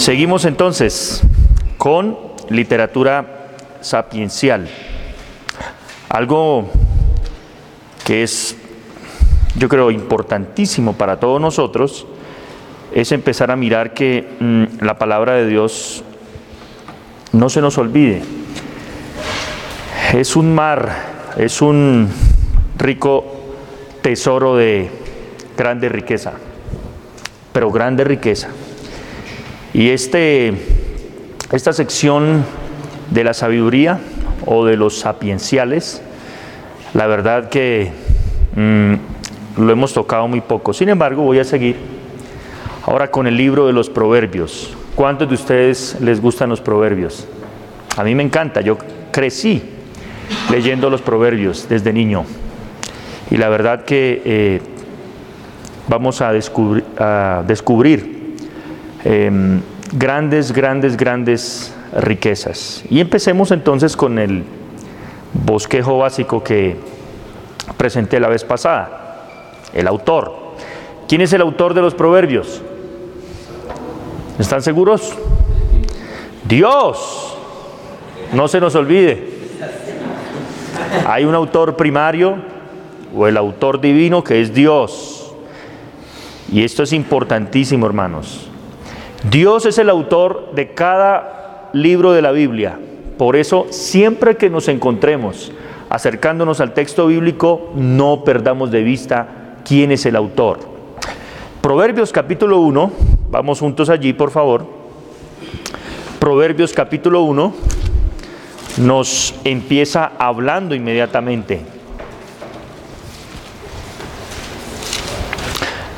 Seguimos entonces con literatura sapiencial. Algo que es, yo creo, importantísimo para todos nosotros es empezar a mirar que mm, la palabra de Dios no se nos olvide. Es un mar, es un rico tesoro de grande riqueza, pero grande riqueza. Y este, esta sección de la sabiduría o de los sapienciales, la verdad que mm, lo hemos tocado muy poco. Sin embargo, voy a seguir ahora con el libro de los proverbios. ¿Cuántos de ustedes les gustan los proverbios? A mí me encanta, yo crecí leyendo los proverbios desde niño. Y la verdad que eh, vamos a a descubrir em, grandes, grandes, grandes riquezas. Y empecemos entonces con el bosquejo básico que presenté la vez pasada, el autor. ¿Quién es el autor de los proverbios? ¿Están seguros? Dios. No se nos olvide. Hay un autor primario o el autor divino que es Dios. Y esto es importantísimo, hermanos. Dios es el autor de cada libro de la Biblia. Por eso, siempre que nos encontremos acercándonos al texto bíblico, no perdamos de vista quién es el autor. Proverbios capítulo 1, vamos juntos allí, por favor. Proverbios capítulo 1 nos empieza hablando inmediatamente.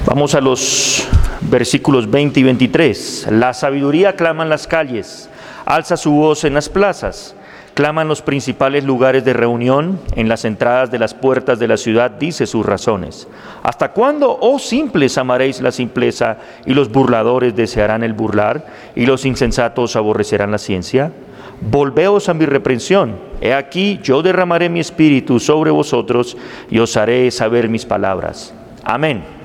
Vamos a los versículos 20 y 23. La sabiduría clama en las calles, alza su voz en las plazas, clama en los principales lugares de reunión, en las entradas de las puertas de la ciudad, dice sus razones. ¿Hasta cuándo, oh simples, amaréis la simpleza y los burladores desearán el burlar y los insensatos aborrecerán la ciencia? Volveos a mi reprensión. He aquí, yo derramaré mi espíritu sobre vosotros y os haré saber mis palabras. Amén.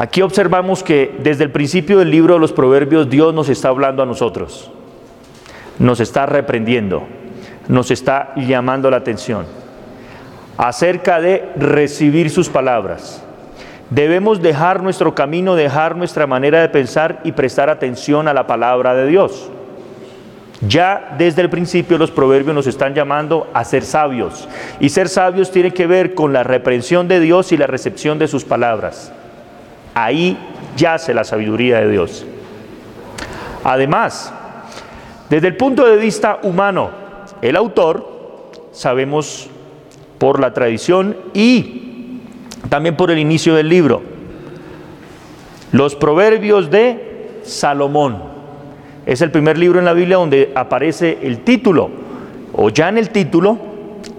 Aquí observamos que desde el principio del libro de los Proverbios Dios nos está hablando a nosotros, nos está reprendiendo, nos está llamando la atención acerca de recibir sus palabras. Debemos dejar nuestro camino, dejar nuestra manera de pensar y prestar atención a la palabra de Dios. Ya desde el principio los proverbios nos están llamando a ser sabios. Y ser sabios tiene que ver con la reprensión de Dios y la recepción de sus palabras. Ahí yace la sabiduría de Dios. Además, desde el punto de vista humano, el autor, sabemos por la tradición y también por el inicio del libro, los proverbios de Salomón. Es el primer libro en la Biblia donde aparece el título, o ya en el título,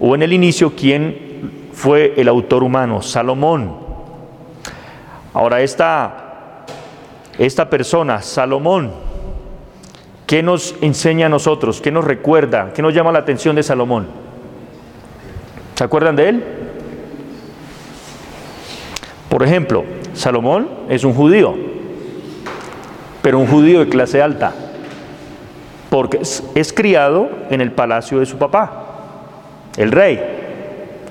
o en el inicio, quién fue el autor humano, Salomón. Ahora, esta, esta persona, Salomón, ¿qué nos enseña a nosotros? ¿Qué nos recuerda? ¿Qué nos llama la atención de Salomón? ¿Se acuerdan de él? Por ejemplo, Salomón es un judío, pero un judío de clase alta, porque es, es criado en el palacio de su papá, el rey.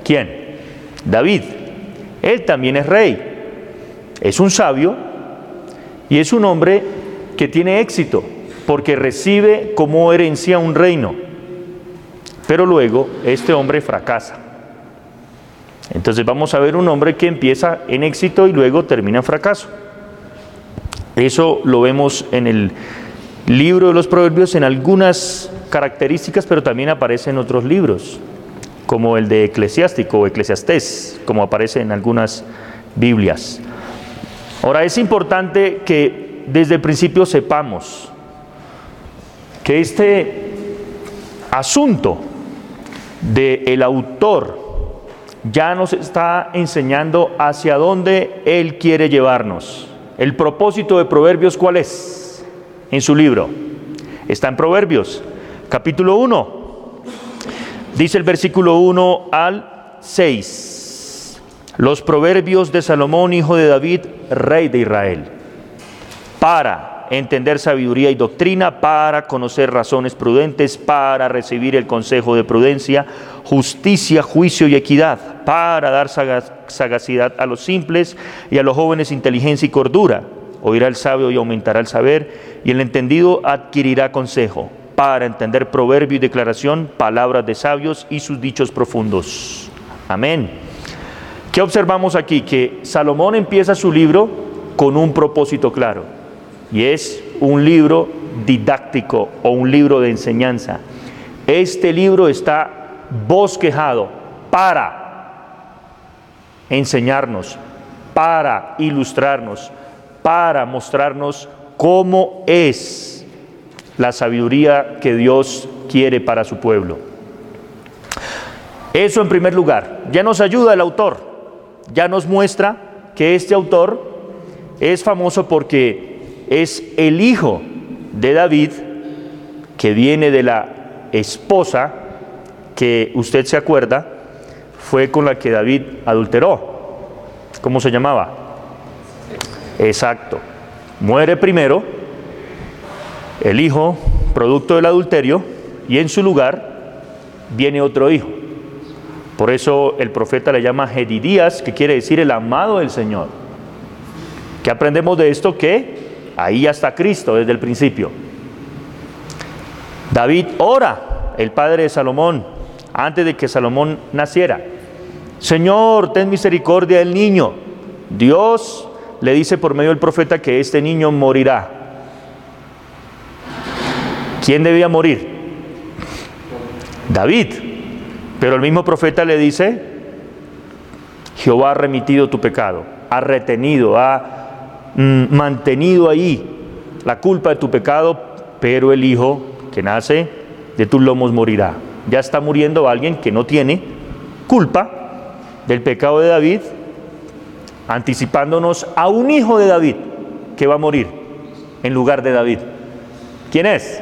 ¿Quién? David. Él también es rey es un sabio y es un hombre que tiene éxito porque recibe como herencia un reino. Pero luego este hombre fracasa. Entonces vamos a ver un hombre que empieza en éxito y luego termina en fracaso. Eso lo vemos en el libro de los proverbios en algunas características, pero también aparece en otros libros, como el de eclesiástico o eclesiastés, como aparece en algunas Biblias. Ahora es importante que desde el principio sepamos que este asunto del el autor ya nos está enseñando hacia dónde él quiere llevarnos. El propósito de Proverbios, ¿cuál es? En su libro. Está en Proverbios, capítulo 1. Dice el versículo 1 al 6. Los proverbios de Salomón, hijo de David, rey de Israel. Para entender sabiduría y doctrina, para conocer razones prudentes, para recibir el consejo de prudencia, justicia, juicio y equidad, para dar sagacidad a los simples y a los jóvenes inteligencia y cordura. Oirá el sabio y aumentará el saber, y el entendido adquirirá consejo, para entender proverbio y declaración, palabras de sabios y sus dichos profundos. Amén. ¿Qué observamos aquí? Que Salomón empieza su libro con un propósito claro, y es un libro didáctico o un libro de enseñanza. Este libro está bosquejado para enseñarnos, para ilustrarnos, para mostrarnos cómo es la sabiduría que Dios quiere para su pueblo. Eso en primer lugar. Ya nos ayuda el autor, ya nos muestra que este autor es famoso porque es el hijo de David que viene de la esposa que usted se acuerda fue con la que David adulteró. ¿Cómo se llamaba? Exacto. Muere primero el hijo, producto del adulterio, y en su lugar viene otro hijo. Por eso el profeta le llama Gedidías, que quiere decir el amado del Señor. ¿Qué aprendemos de esto? Que ahí ya está Cristo desde el principio. David ora, el padre de Salomón, antes de que Salomón naciera. Señor, ten misericordia del niño. Dios le dice por medio del profeta que este niño morirá. ¿Quién debía morir? David. Pero el mismo profeta le dice, Jehová ha remitido tu pecado, ha retenido, ha mm, mantenido ahí la culpa de tu pecado, pero el hijo que nace de tus lomos morirá. Ya está muriendo alguien que no tiene culpa del pecado de David, anticipándonos a un hijo de David que va a morir en lugar de David. ¿Quién es?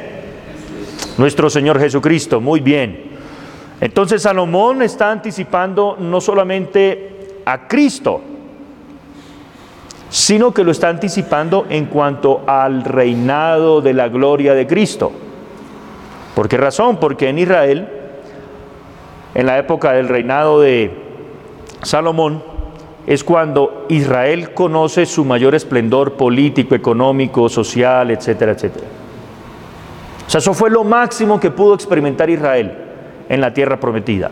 Nuestro Señor Jesucristo. Muy bien. Entonces Salomón está anticipando no solamente a Cristo, sino que lo está anticipando en cuanto al reinado de la gloria de Cristo. ¿Por qué razón? Porque en Israel, en la época del reinado de Salomón, es cuando Israel conoce su mayor esplendor político, económico, social, etcétera, etcétera. O sea, eso fue lo máximo que pudo experimentar Israel en la tierra prometida.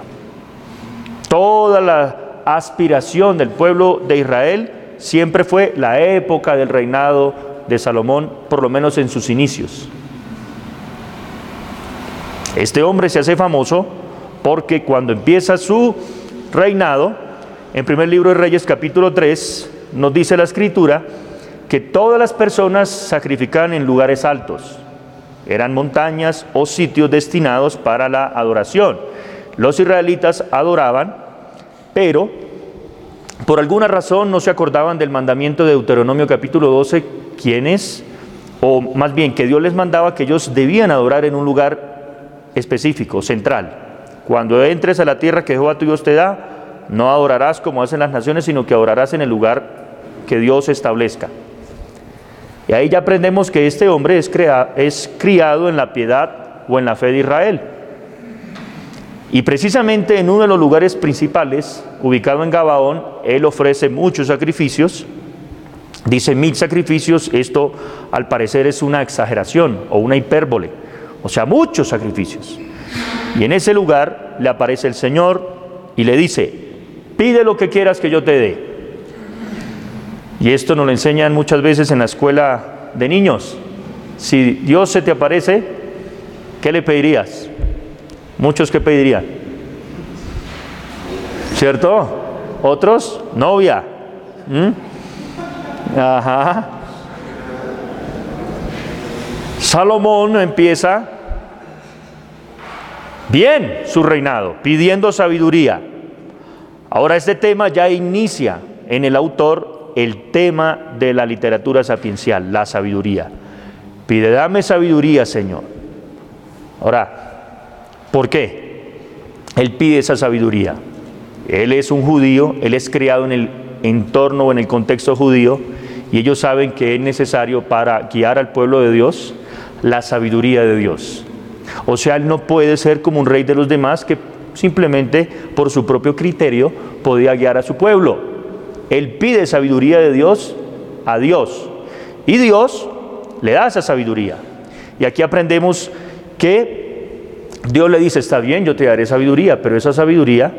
Toda la aspiración del pueblo de Israel siempre fue la época del reinado de Salomón, por lo menos en sus inicios. Este hombre se hace famoso porque cuando empieza su reinado, en primer libro de Reyes capítulo 3, nos dice la escritura que todas las personas sacrificaban en lugares altos. Eran montañas o sitios destinados para la adoración. Los israelitas adoraban, pero por alguna razón no se acordaban del mandamiento de Deuteronomio capítulo 12, quienes, o más bien que Dios les mandaba que ellos debían adorar en un lugar específico, central. Cuando entres a la tierra que Jehová tu Dios te da, no adorarás como hacen las naciones, sino que adorarás en el lugar que Dios establezca. Y ahí ya aprendemos que este hombre es, es criado en la piedad o en la fe de Israel. Y precisamente en uno de los lugares principales, ubicado en Gabaón, él ofrece muchos sacrificios. Dice mil sacrificios, esto al parecer es una exageración o una hipérbole, o sea, muchos sacrificios. Y en ese lugar le aparece el Señor y le dice, pide lo que quieras que yo te dé. Y esto nos lo enseñan muchas veces en la escuela de niños. Si Dios se te aparece, ¿qué le pedirías? Muchos que pedirían. ¿Cierto? Otros, novia. ¿Mm? Ajá. Salomón empieza bien su reinado, pidiendo sabiduría. Ahora este tema ya inicia en el autor el tema de la literatura sapiencial, la sabiduría. Pide, dame sabiduría, Señor. Ahora, ¿por qué? Él pide esa sabiduría. Él es un judío, él es criado en el entorno o en el contexto judío Y ellos saben que es necesario para guiar al pueblo de Dios la sabiduría de Dios. O sea, él no puede ser como un rey de los demás que simplemente por su propio criterio podía guiar a su pueblo. Él pide sabiduría de Dios a Dios. Y Dios le da esa sabiduría. Y aquí aprendemos que Dios le dice, está bien, yo te daré sabiduría, pero esa sabiduría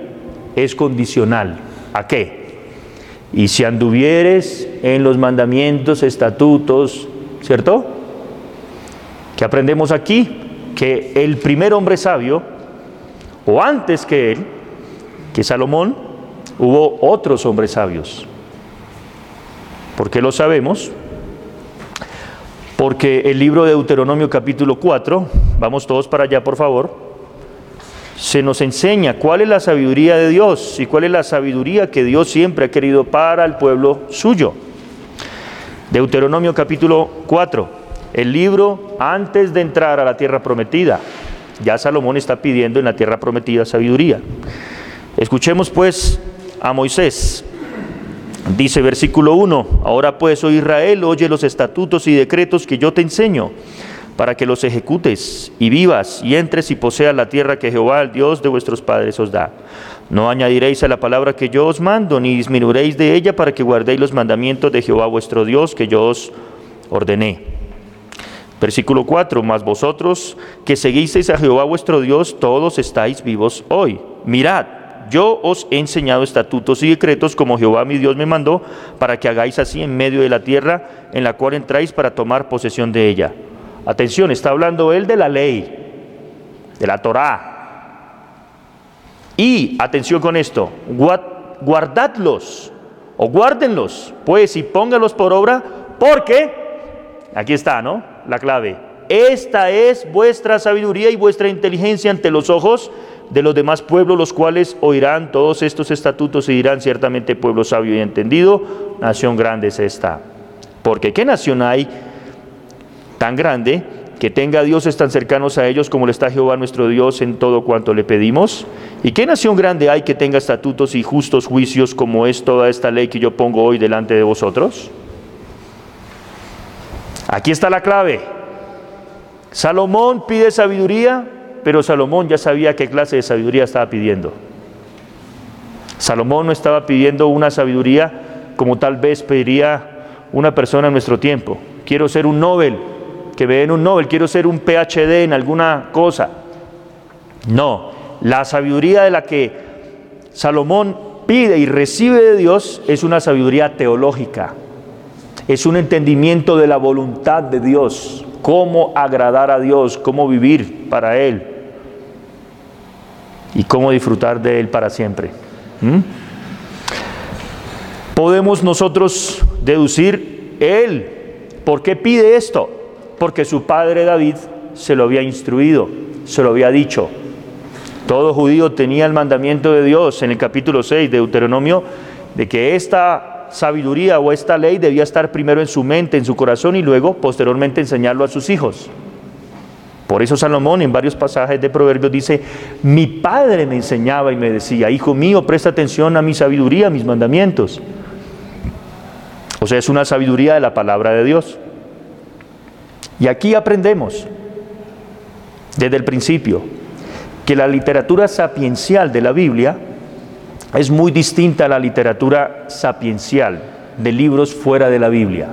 es condicional. ¿A qué? Y si anduvieres en los mandamientos, estatutos, ¿cierto? ¿Qué aprendemos aquí? Que el primer hombre sabio, o antes que él, que Salomón, hubo otros hombres sabios. ¿Por qué lo sabemos? Porque el libro de Deuteronomio capítulo 4, vamos todos para allá por favor, se nos enseña cuál es la sabiduría de Dios y cuál es la sabiduría que Dios siempre ha querido para el pueblo suyo. Deuteronomio capítulo 4, el libro antes de entrar a la tierra prometida. Ya Salomón está pidiendo en la tierra prometida sabiduría. Escuchemos pues a Moisés, Dice versículo 1, ahora pues, oh Israel, oye los estatutos y decretos que yo te enseño, para que los ejecutes y vivas y entres y poseas la tierra que Jehová, el Dios de vuestros padres, os da. No añadiréis a la palabra que yo os mando, ni disminuiréis de ella para que guardéis los mandamientos de Jehová vuestro Dios que yo os ordené. Versículo 4, mas vosotros que seguisteis a Jehová vuestro Dios, todos estáis vivos hoy. Mirad, yo os he enseñado estatutos y decretos como Jehová mi Dios me mandó, para que hagáis así en medio de la tierra en la cual entráis para tomar posesión de ella. Atención, está hablando él de la ley, de la Torá. Y atención con esto, guardadlos o guárdenlos, pues y póngalos por obra, porque, aquí está, ¿no? La clave. Esta es vuestra sabiduría y vuestra inteligencia ante los ojos de los demás pueblos, los cuales oirán todos estos estatutos y dirán ciertamente pueblo sabio y entendido, nación grande es esta. Porque ¿qué nación hay tan grande que tenga dioses tan cercanos a ellos como le está Jehová nuestro Dios en todo cuanto le pedimos? ¿Y qué nación grande hay que tenga estatutos y justos juicios como es toda esta ley que yo pongo hoy delante de vosotros? Aquí está la clave. Salomón pide sabiduría, pero Salomón ya sabía qué clase de sabiduría estaba pidiendo. Salomón no estaba pidiendo una sabiduría como tal vez pediría una persona en nuestro tiempo. Quiero ser un Nobel, que me den un Nobel, quiero ser un PhD en alguna cosa. No, la sabiduría de la que Salomón pide y recibe de Dios es una sabiduría teológica, es un entendimiento de la voluntad de Dios, cómo agradar a Dios, cómo vivir para Él y cómo disfrutar de Él para siempre. ¿Mm? Podemos nosotros deducir Él, ¿por qué pide esto? Porque su padre David se lo había instruido, se lo había dicho. Todo judío tenía el mandamiento de Dios en el capítulo 6 de Deuteronomio de que esta sabiduría o esta ley debía estar primero en su mente, en su corazón y luego posteriormente enseñarlo a sus hijos. Por eso Salomón en varios pasajes de Proverbios dice, mi padre me enseñaba y me decía, hijo mío, presta atención a mi sabiduría, a mis mandamientos. O sea, es una sabiduría de la palabra de Dios. Y aquí aprendemos, desde el principio, que la literatura sapiencial de la Biblia es muy distinta a la literatura sapiencial de libros fuera de la Biblia.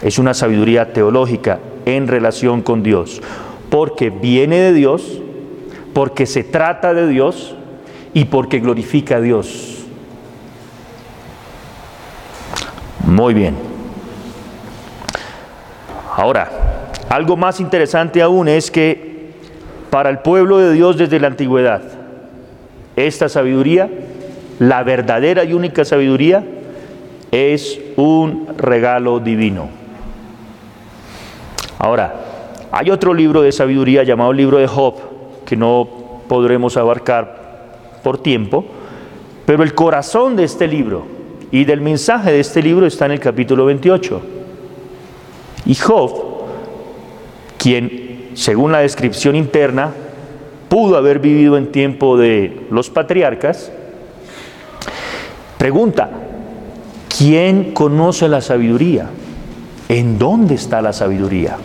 Es una sabiduría teológica en relación con Dios, porque viene de Dios, porque se trata de Dios y porque glorifica a Dios. Muy bien. Ahora, algo más interesante aún es que para el pueblo de Dios desde la antigüedad, esta sabiduría, la verdadera y única sabiduría, es un regalo divino. Ahora, hay otro libro de sabiduría llamado libro de Job, que no podremos abarcar por tiempo, pero el corazón de este libro y del mensaje de este libro está en el capítulo 28. Y Job, quien, según la descripción interna, pudo haber vivido en tiempo de los patriarcas, pregunta, ¿quién conoce la sabiduría? ¿En dónde está la sabiduría?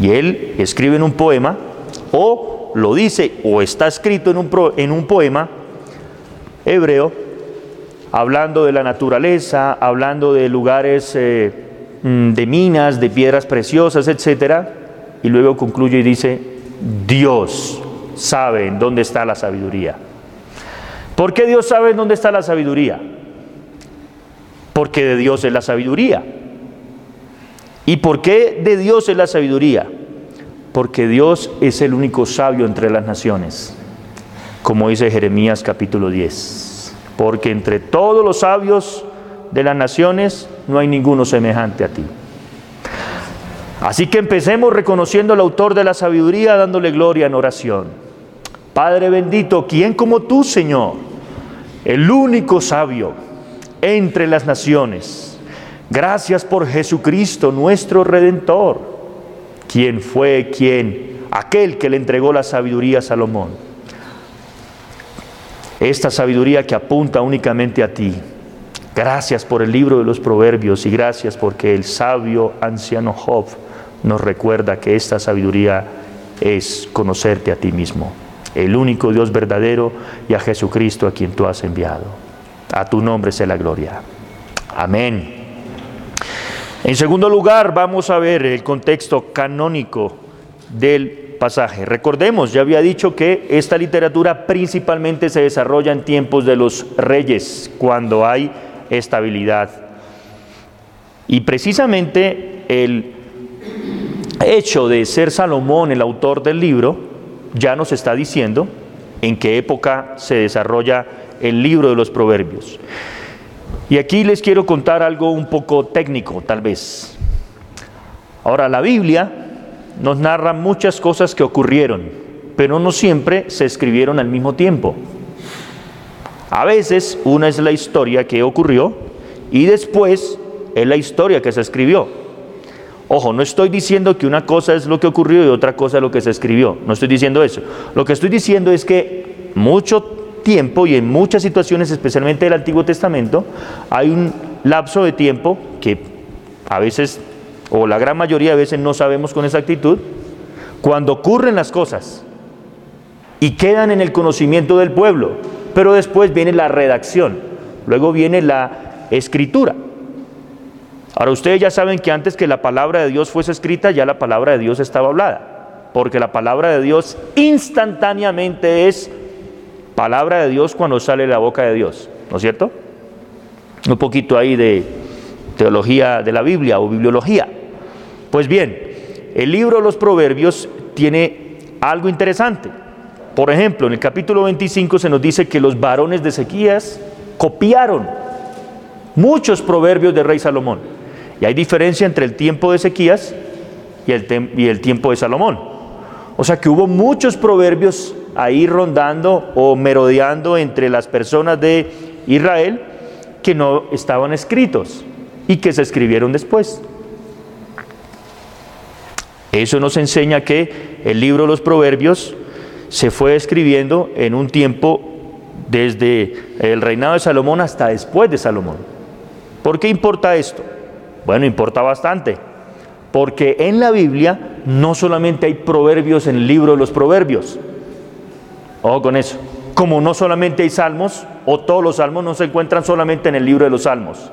Y él escribe en un poema, o lo dice, o está escrito en un, en un poema hebreo, hablando de la naturaleza, hablando de lugares eh, mm, de minas, de piedras preciosas, etc. Y luego concluye y dice, Dios sabe en dónde está la sabiduría. ¿Por qué Dios sabe en dónde está la sabiduría? Porque de Dios es la sabiduría. ¿Y por qué de Dios es la sabiduría? Porque Dios es el único sabio entre las naciones, como dice Jeremías capítulo 10. Porque entre todos los sabios de las naciones no hay ninguno semejante a ti. Así que empecemos reconociendo al autor de la sabiduría, dándole gloria en oración. Padre bendito, ¿quién como tú, Señor? El único sabio entre las naciones Gracias por Jesucristo, nuestro Redentor, quien fue quien, aquel que le entregó la sabiduría a Salomón. Esta sabiduría que apunta únicamente a ti. Gracias por el libro de los proverbios y gracias porque el sabio anciano Job nos recuerda que esta sabiduría es conocerte a ti mismo, el único Dios verdadero y a Jesucristo a quien tú has enviado. A tu nombre sea la gloria. Amén. En segundo lugar, vamos a ver el contexto canónico del pasaje. Recordemos, ya había dicho que esta literatura principalmente se desarrolla en tiempos de los reyes, cuando hay estabilidad. Y precisamente el hecho de ser Salomón el autor del libro ya nos está diciendo en qué época se desarrolla el libro de los proverbios. Y aquí les quiero contar algo un poco técnico, tal vez. Ahora, la Biblia nos narra muchas cosas que ocurrieron, pero no siempre se escribieron al mismo tiempo. A veces una es la historia que ocurrió y después es la historia que se escribió. Ojo, no estoy diciendo que una cosa es lo que ocurrió y otra cosa es lo que se escribió. No estoy diciendo eso. Lo que estoy diciendo es que mucho tiempo y en muchas situaciones, especialmente del Antiguo Testamento, hay un lapso de tiempo que a veces, o la gran mayoría de veces no sabemos con exactitud, cuando ocurren las cosas y quedan en el conocimiento del pueblo, pero después viene la redacción, luego viene la escritura. Ahora ustedes ya saben que antes que la palabra de Dios fuese escrita, ya la palabra de Dios estaba hablada, porque la palabra de Dios instantáneamente es palabra de Dios cuando sale la boca de Dios, ¿no es cierto? Un poquito ahí de teología de la Biblia o bibliología. Pues bien, el libro de los proverbios tiene algo interesante. Por ejemplo, en el capítulo 25 se nos dice que los varones de Ezequías copiaron muchos proverbios del rey Salomón. Y hay diferencia entre el tiempo de Ezequías y el, y el tiempo de Salomón. O sea que hubo muchos proverbios ahí rondando o merodeando entre las personas de Israel que no estaban escritos y que se escribieron después. Eso nos enseña que el libro de los proverbios se fue escribiendo en un tiempo desde el reinado de Salomón hasta después de Salomón. ¿Por qué importa esto? Bueno, importa bastante, porque en la Biblia no solamente hay proverbios en el libro de los proverbios, Ojo con eso. Como no solamente hay salmos, o todos los salmos no se encuentran solamente en el libro de los salmos.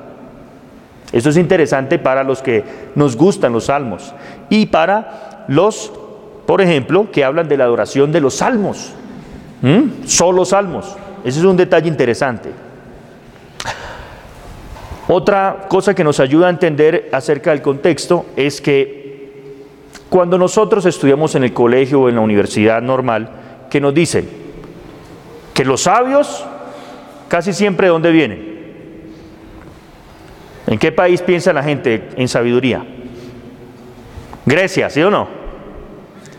Eso es interesante para los que nos gustan los salmos. Y para los, por ejemplo, que hablan de la adoración de los salmos. ¿Mm? Solo salmos. Ese es un detalle interesante. Otra cosa que nos ayuda a entender acerca del contexto es que cuando nosotros estudiamos en el colegio o en la universidad normal, que nos dicen, que los sabios casi siempre de dónde vienen. ¿En qué país piensa la gente en sabiduría? Grecia, ¿sí o no?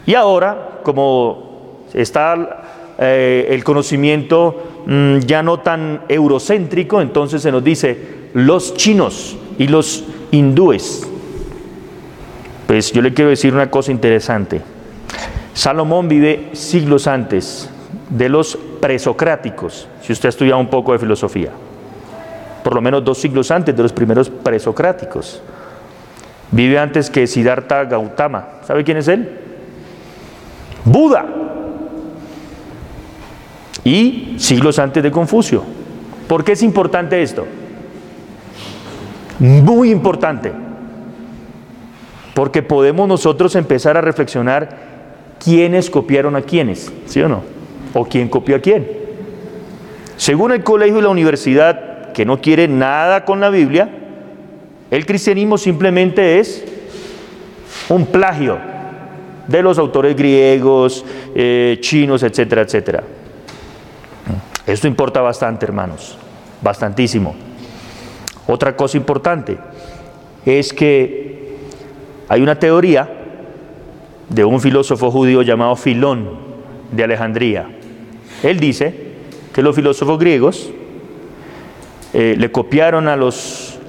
Y ahora, como está eh, el conocimiento mm, ya no tan eurocéntrico, entonces se nos dice los chinos y los hindúes. Pues yo le quiero decir una cosa interesante. Salomón vive siglos antes de los presocráticos, si usted ha estudiado un poco de filosofía. por lo menos dos siglos antes de los primeros presocráticos. Vive antes que Siddhartha Gautama. ¿Sabe quién es él? Buda. Y siglos antes de Confucio. ¿Por qué es importante esto? Muy importante. Porque podemos nosotros empezar a reflexionar quiénes copiaron a quiénes, ¿sí o no? O quién copió a quién. Según el colegio y la universidad, que no quiere nada con la Biblia, el cristianismo simplemente es un plagio de los autores griegos, eh, chinos, etcétera, etcétera. Esto importa bastante, hermanos, bastantísimo. Otra cosa importante es que hay una teoría de un filósofo judío llamado Filón de Alejandría. Él dice que los filósofos griegos eh, le copiaron a los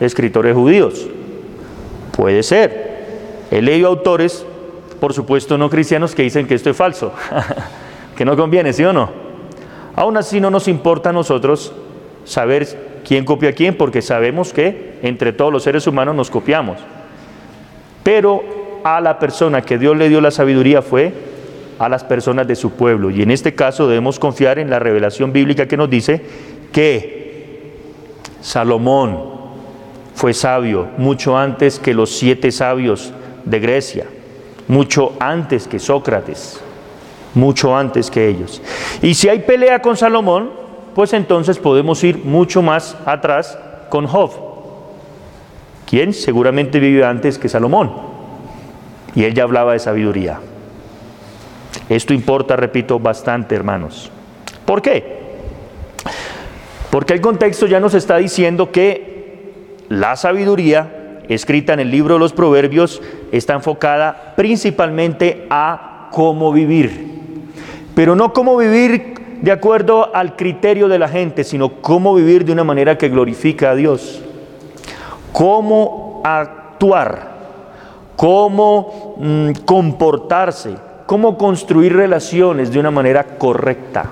escritores judíos. Puede ser. He leído autores, por supuesto no cristianos, que dicen que esto es falso, que no conviene, ¿sí o no? Aún así no nos importa a nosotros saber quién copia a quién, porque sabemos que entre todos los seres humanos nos copiamos. Pero a la persona que Dios le dio la sabiduría fue a las personas de su pueblo. Y en este caso debemos confiar en la revelación bíblica que nos dice que Salomón fue sabio mucho antes que los siete sabios de Grecia, mucho antes que Sócrates, mucho antes que ellos. Y si hay pelea con Salomón, pues entonces podemos ir mucho más atrás con Job, quien seguramente vivió antes que Salomón. Y él ya hablaba de sabiduría. Esto importa, repito, bastante, hermanos. ¿Por qué? Porque el contexto ya nos está diciendo que la sabiduría escrita en el libro de los Proverbios está enfocada principalmente a cómo vivir. Pero no cómo vivir de acuerdo al criterio de la gente, sino cómo vivir de una manera que glorifica a Dios. Cómo actuar, cómo mm, comportarse, cómo construir relaciones de una manera correcta.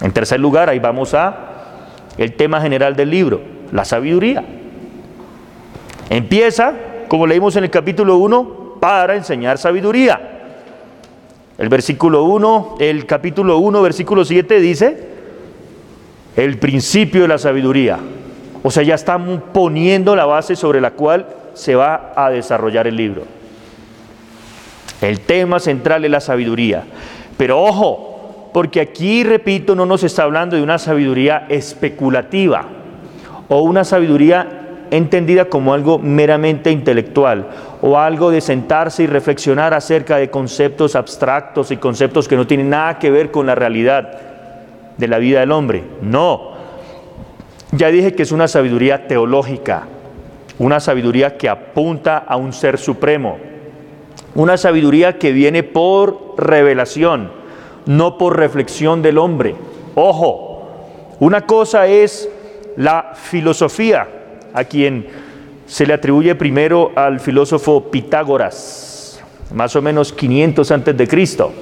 En tercer lugar, ahí vamos a el tema general del libro, la sabiduría. Empieza, como leímos en el capítulo 1, para enseñar sabiduría. El versículo 1, el capítulo 1, versículo 7 dice, el principio de la sabiduría. O sea, ya están poniendo la base sobre la cual se va a desarrollar el libro. El tema central es la sabiduría. Pero ojo, porque aquí, repito, no nos está hablando de una sabiduría especulativa o una sabiduría entendida como algo meramente intelectual o algo de sentarse y reflexionar acerca de conceptos abstractos y conceptos que no tienen nada que ver con la realidad de la vida del hombre. No. Ya dije que es una sabiduría teológica, una sabiduría que apunta a un ser supremo, una sabiduría que viene por revelación, no por reflexión del hombre. Ojo, una cosa es la filosofía, a quien se le atribuye primero al filósofo Pitágoras, más o menos 500 antes de Cristo.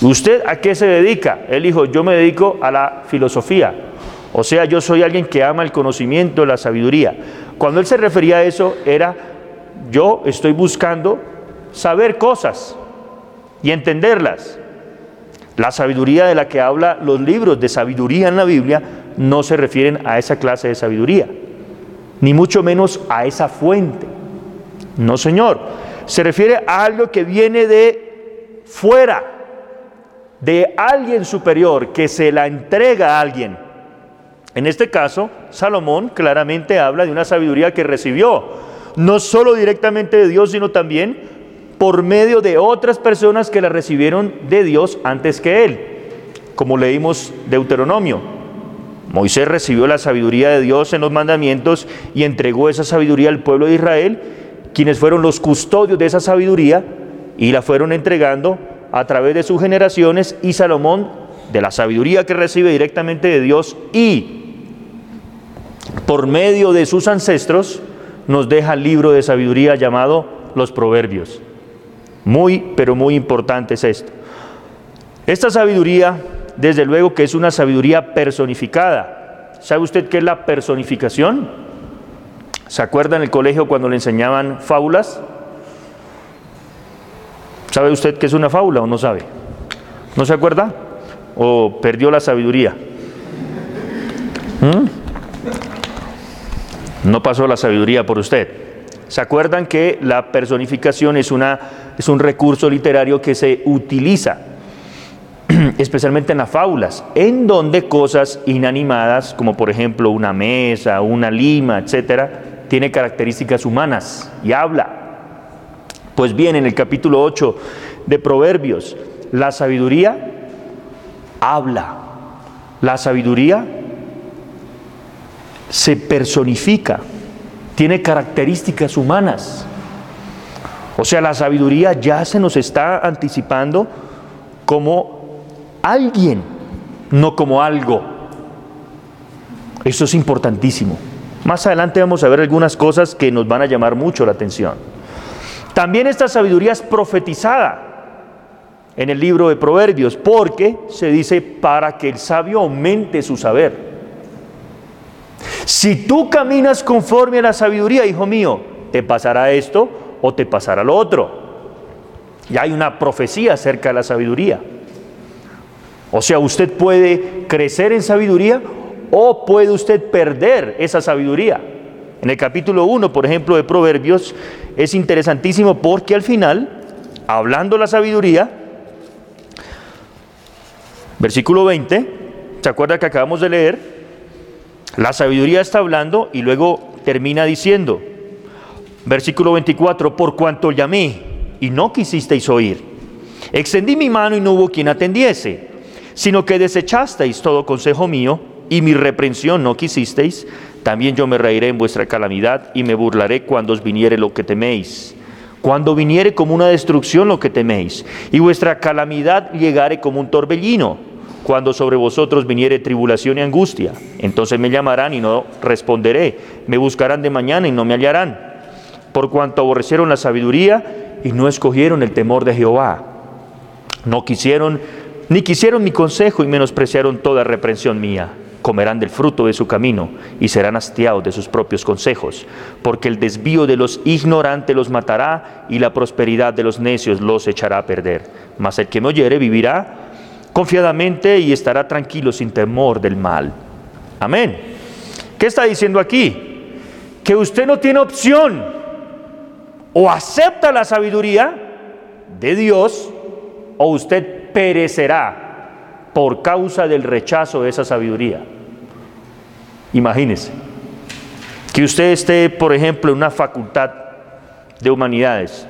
¿Usted a qué se dedica? Él dijo, yo me dedico a la filosofía. O sea, yo soy alguien que ama el conocimiento, la sabiduría. Cuando él se refería a eso, era yo estoy buscando saber cosas y entenderlas. La sabiduría de la que habla los libros de sabiduría en la Biblia no se refieren a esa clase de sabiduría, ni mucho menos a esa fuente. No, Señor. Se refiere a algo que viene de fuera, de alguien superior, que se la entrega a alguien. En este caso, Salomón claramente habla de una sabiduría que recibió no solo directamente de Dios, sino también por medio de otras personas que la recibieron de Dios antes que él, como leímos Deuteronomio. Moisés recibió la sabiduría de Dios en los mandamientos y entregó esa sabiduría al pueblo de Israel, quienes fueron los custodios de esa sabiduría y la fueron entregando a través de sus generaciones y Salomón de la sabiduría que recibe directamente de Dios y por medio de sus ancestros nos deja el libro de sabiduría llamado los Proverbios. Muy, pero muy importante es esto. Esta sabiduría, desde luego que es una sabiduría personificada. ¿Sabe usted qué es la personificación? ¿Se acuerda en el colegio cuando le enseñaban fábulas? ¿Sabe usted qué es una fábula o no sabe? ¿No se acuerda? ¿O perdió la sabiduría? ¿Mm? No pasó la sabiduría por usted. ¿Se acuerdan que la personificación es, una, es un recurso literario que se utiliza especialmente en las fábulas, en donde cosas inanimadas, como por ejemplo una mesa, una lima, etcétera, tiene características humanas y habla. Pues bien, en el capítulo 8 de Proverbios, la sabiduría habla. La sabiduría se personifica, tiene características humanas. O sea, la sabiduría ya se nos está anticipando como alguien, no como algo. Eso es importantísimo. Más adelante vamos a ver algunas cosas que nos van a llamar mucho la atención. También esta sabiduría es profetizada en el libro de Proverbios, porque se dice para que el sabio aumente su saber. Si tú caminas conforme a la sabiduría, hijo mío, te pasará esto o te pasará lo otro. Y hay una profecía acerca de la sabiduría. O sea, usted puede crecer en sabiduría o puede usted perder esa sabiduría. En el capítulo 1, por ejemplo, de Proverbios, es interesantísimo porque al final, hablando la sabiduría, versículo 20, ¿se acuerda que acabamos de leer? La sabiduría está hablando y luego termina diciendo, versículo 24, por cuanto llamé y no quisisteis oír, extendí mi mano y no hubo quien atendiese, sino que desechasteis todo consejo mío y mi reprensión no quisisteis, también yo me reiré en vuestra calamidad y me burlaré cuando os viniere lo que teméis. Cuando viniere como una destrucción lo que teméis, y vuestra calamidad llegare como un torbellino, cuando sobre vosotros viniere tribulación y angustia, entonces me llamarán y no responderé, me buscarán de mañana y no me hallarán, por cuanto aborrecieron la sabiduría y no escogieron el temor de Jehová. No quisieron, ni quisieron mi consejo y menospreciaron toda reprensión mía comerán del fruto de su camino y serán hastiados de sus propios consejos, porque el desvío de los ignorantes los matará y la prosperidad de los necios los echará a perder. Mas el que me oyere vivirá confiadamente y estará tranquilo sin temor del mal. Amén. ¿Qué está diciendo aquí? Que usted no tiene opción. O acepta la sabiduría de Dios o usted perecerá por causa del rechazo de esa sabiduría. Imagínese que usted esté, por ejemplo, en una facultad de humanidades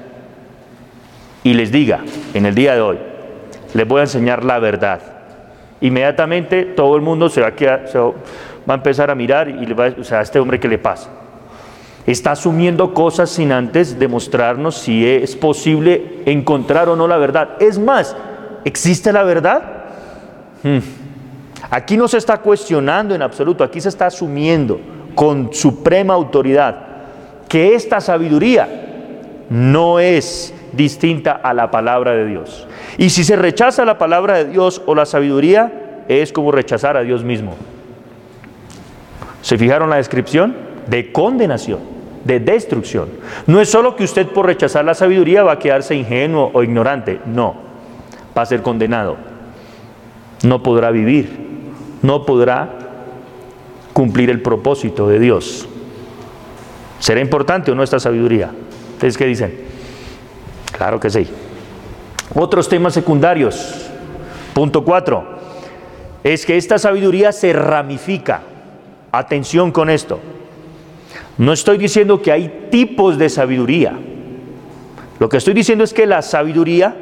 y les diga en el día de hoy, les voy a enseñar la verdad. Inmediatamente todo el mundo se va a, quedar, va a empezar a mirar y le va a, o sea, a este hombre qué le pasa. Está asumiendo cosas sin antes demostrarnos si es posible encontrar o no la verdad. Es más, ¿existe la verdad? Hmm. Aquí no se está cuestionando en absoluto, aquí se está asumiendo con suprema autoridad que esta sabiduría no es distinta a la palabra de Dios. Y si se rechaza la palabra de Dios o la sabiduría, es como rechazar a Dios mismo. ¿Se fijaron la descripción? De condenación, de destrucción. No es solo que usted por rechazar la sabiduría va a quedarse ingenuo o ignorante, no, va a ser condenado no podrá vivir, no podrá cumplir el propósito de Dios. ¿Será importante o no esta sabiduría? ¿Ustedes qué dicen? Claro que sí. Otros temas secundarios. Punto 4. Es que esta sabiduría se ramifica. Atención con esto. No estoy diciendo que hay tipos de sabiduría. Lo que estoy diciendo es que la sabiduría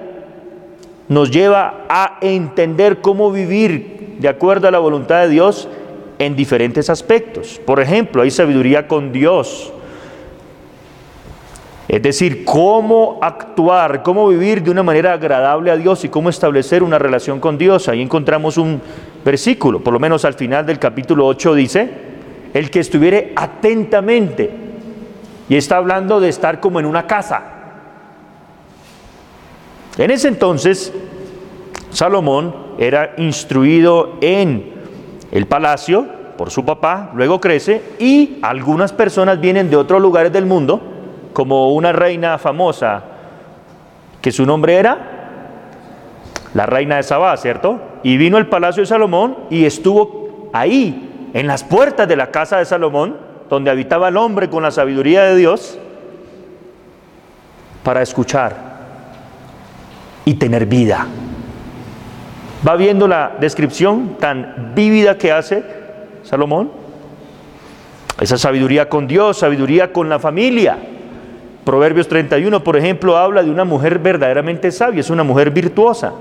nos lleva a entender cómo vivir de acuerdo a la voluntad de Dios en diferentes aspectos. Por ejemplo, hay sabiduría con Dios. Es decir, cómo actuar, cómo vivir de una manera agradable a Dios y cómo establecer una relación con Dios. Ahí encontramos un versículo, por lo menos al final del capítulo 8 dice, el que estuviere atentamente, y está hablando de estar como en una casa, en ese entonces, Salomón era instruido en el palacio por su papá, luego crece y algunas personas vienen de otros lugares del mundo, como una reina famosa, que su nombre era la reina de Sabá, ¿cierto? Y vino al palacio de Salomón y estuvo ahí, en las puertas de la casa de Salomón, donde habitaba el hombre con la sabiduría de Dios, para escuchar y tener vida. ¿Va viendo la descripción tan vívida que hace Salomón? Esa sabiduría con Dios, sabiduría con la familia. Proverbios 31, por ejemplo, habla de una mujer verdaderamente sabia, es una mujer virtuosa.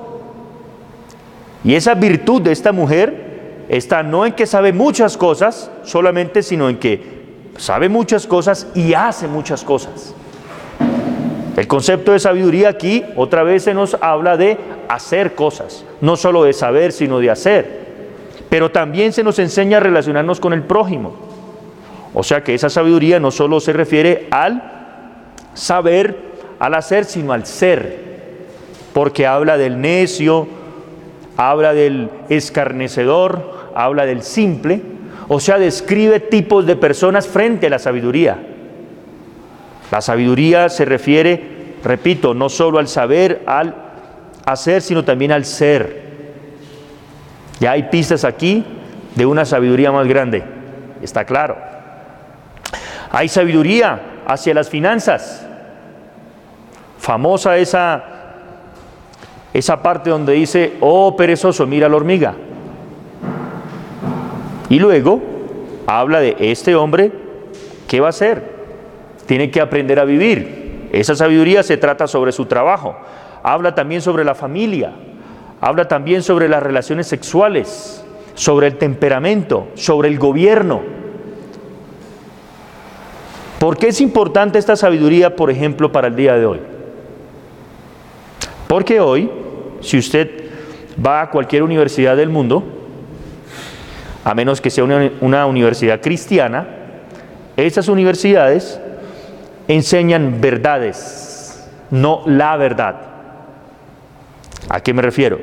Y esa virtud de esta mujer está no en que sabe muchas cosas solamente, sino en que sabe muchas cosas y hace muchas cosas. El concepto de sabiduría aquí otra vez se nos habla de hacer cosas, no solo de saber, sino de hacer. Pero también se nos enseña a relacionarnos con el prójimo. O sea que esa sabiduría no solo se refiere al saber, al hacer, sino al ser. Porque habla del necio, habla del escarnecedor, habla del simple, o sea, describe tipos de personas frente a la sabiduría. La sabiduría se refiere, repito, no solo al saber, al hacer, sino también al ser. Ya hay pistas aquí de una sabiduría más grande, está claro. Hay sabiduría hacia las finanzas. Famosa esa esa parte donde dice, oh perezoso, mira la hormiga. Y luego habla de este hombre, ¿qué va a hacer? Tiene que aprender a vivir. Esa sabiduría se trata sobre su trabajo. Habla también sobre la familia. Habla también sobre las relaciones sexuales, sobre el temperamento, sobre el gobierno. ¿Por qué es importante esta sabiduría, por ejemplo, para el día de hoy? Porque hoy, si usted va a cualquier universidad del mundo, a menos que sea una, universidad cristiana, esas universidades enseñan verdades, no la verdad. ¿A qué me refiero?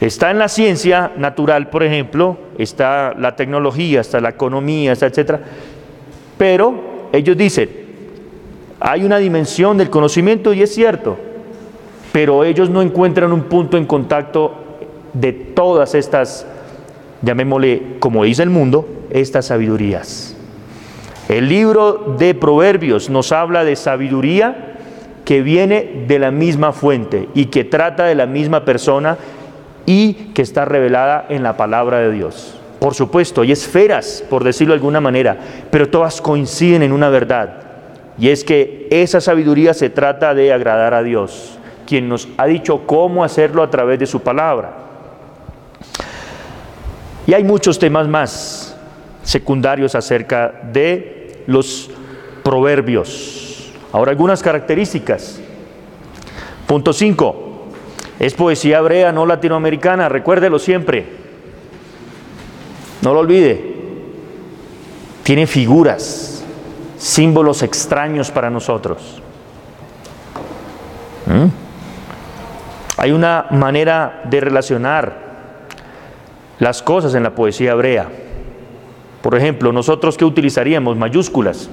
Está en la ciencia natural, por ejemplo, está la tecnología, está la economía, está etcétera, pero ellos dicen, hay una dimensión del conocimiento y es cierto, pero ellos no encuentran un punto en contacto de todas estas, llamémosle, como dice el mundo, estas sabidurías. El libro de Proverbios nos habla de sabiduría que viene de la misma fuente y que trata de la misma persona y que está revelada en la palabra de Dios. Por supuesto, hay esferas, por decirlo de alguna manera, pero todas coinciden en una verdad. Y es que esa sabiduría se trata de agradar a Dios quien nos ha dicho cómo hacerlo a través de su palabra. Y hay muchos temas más secundarios acerca de los proverbios. Ahora algunas características. Punto 5. Es poesía hebrea, no latinoamericana, recuérdelo siempre. No lo olvide. Tiene figuras, símbolos extraños para nosotros. ¿Mm? Hay una manera de relacionar las cosas en la poesía hebrea. Por ejemplo, nosotros que utilizaríamos mayúsculas,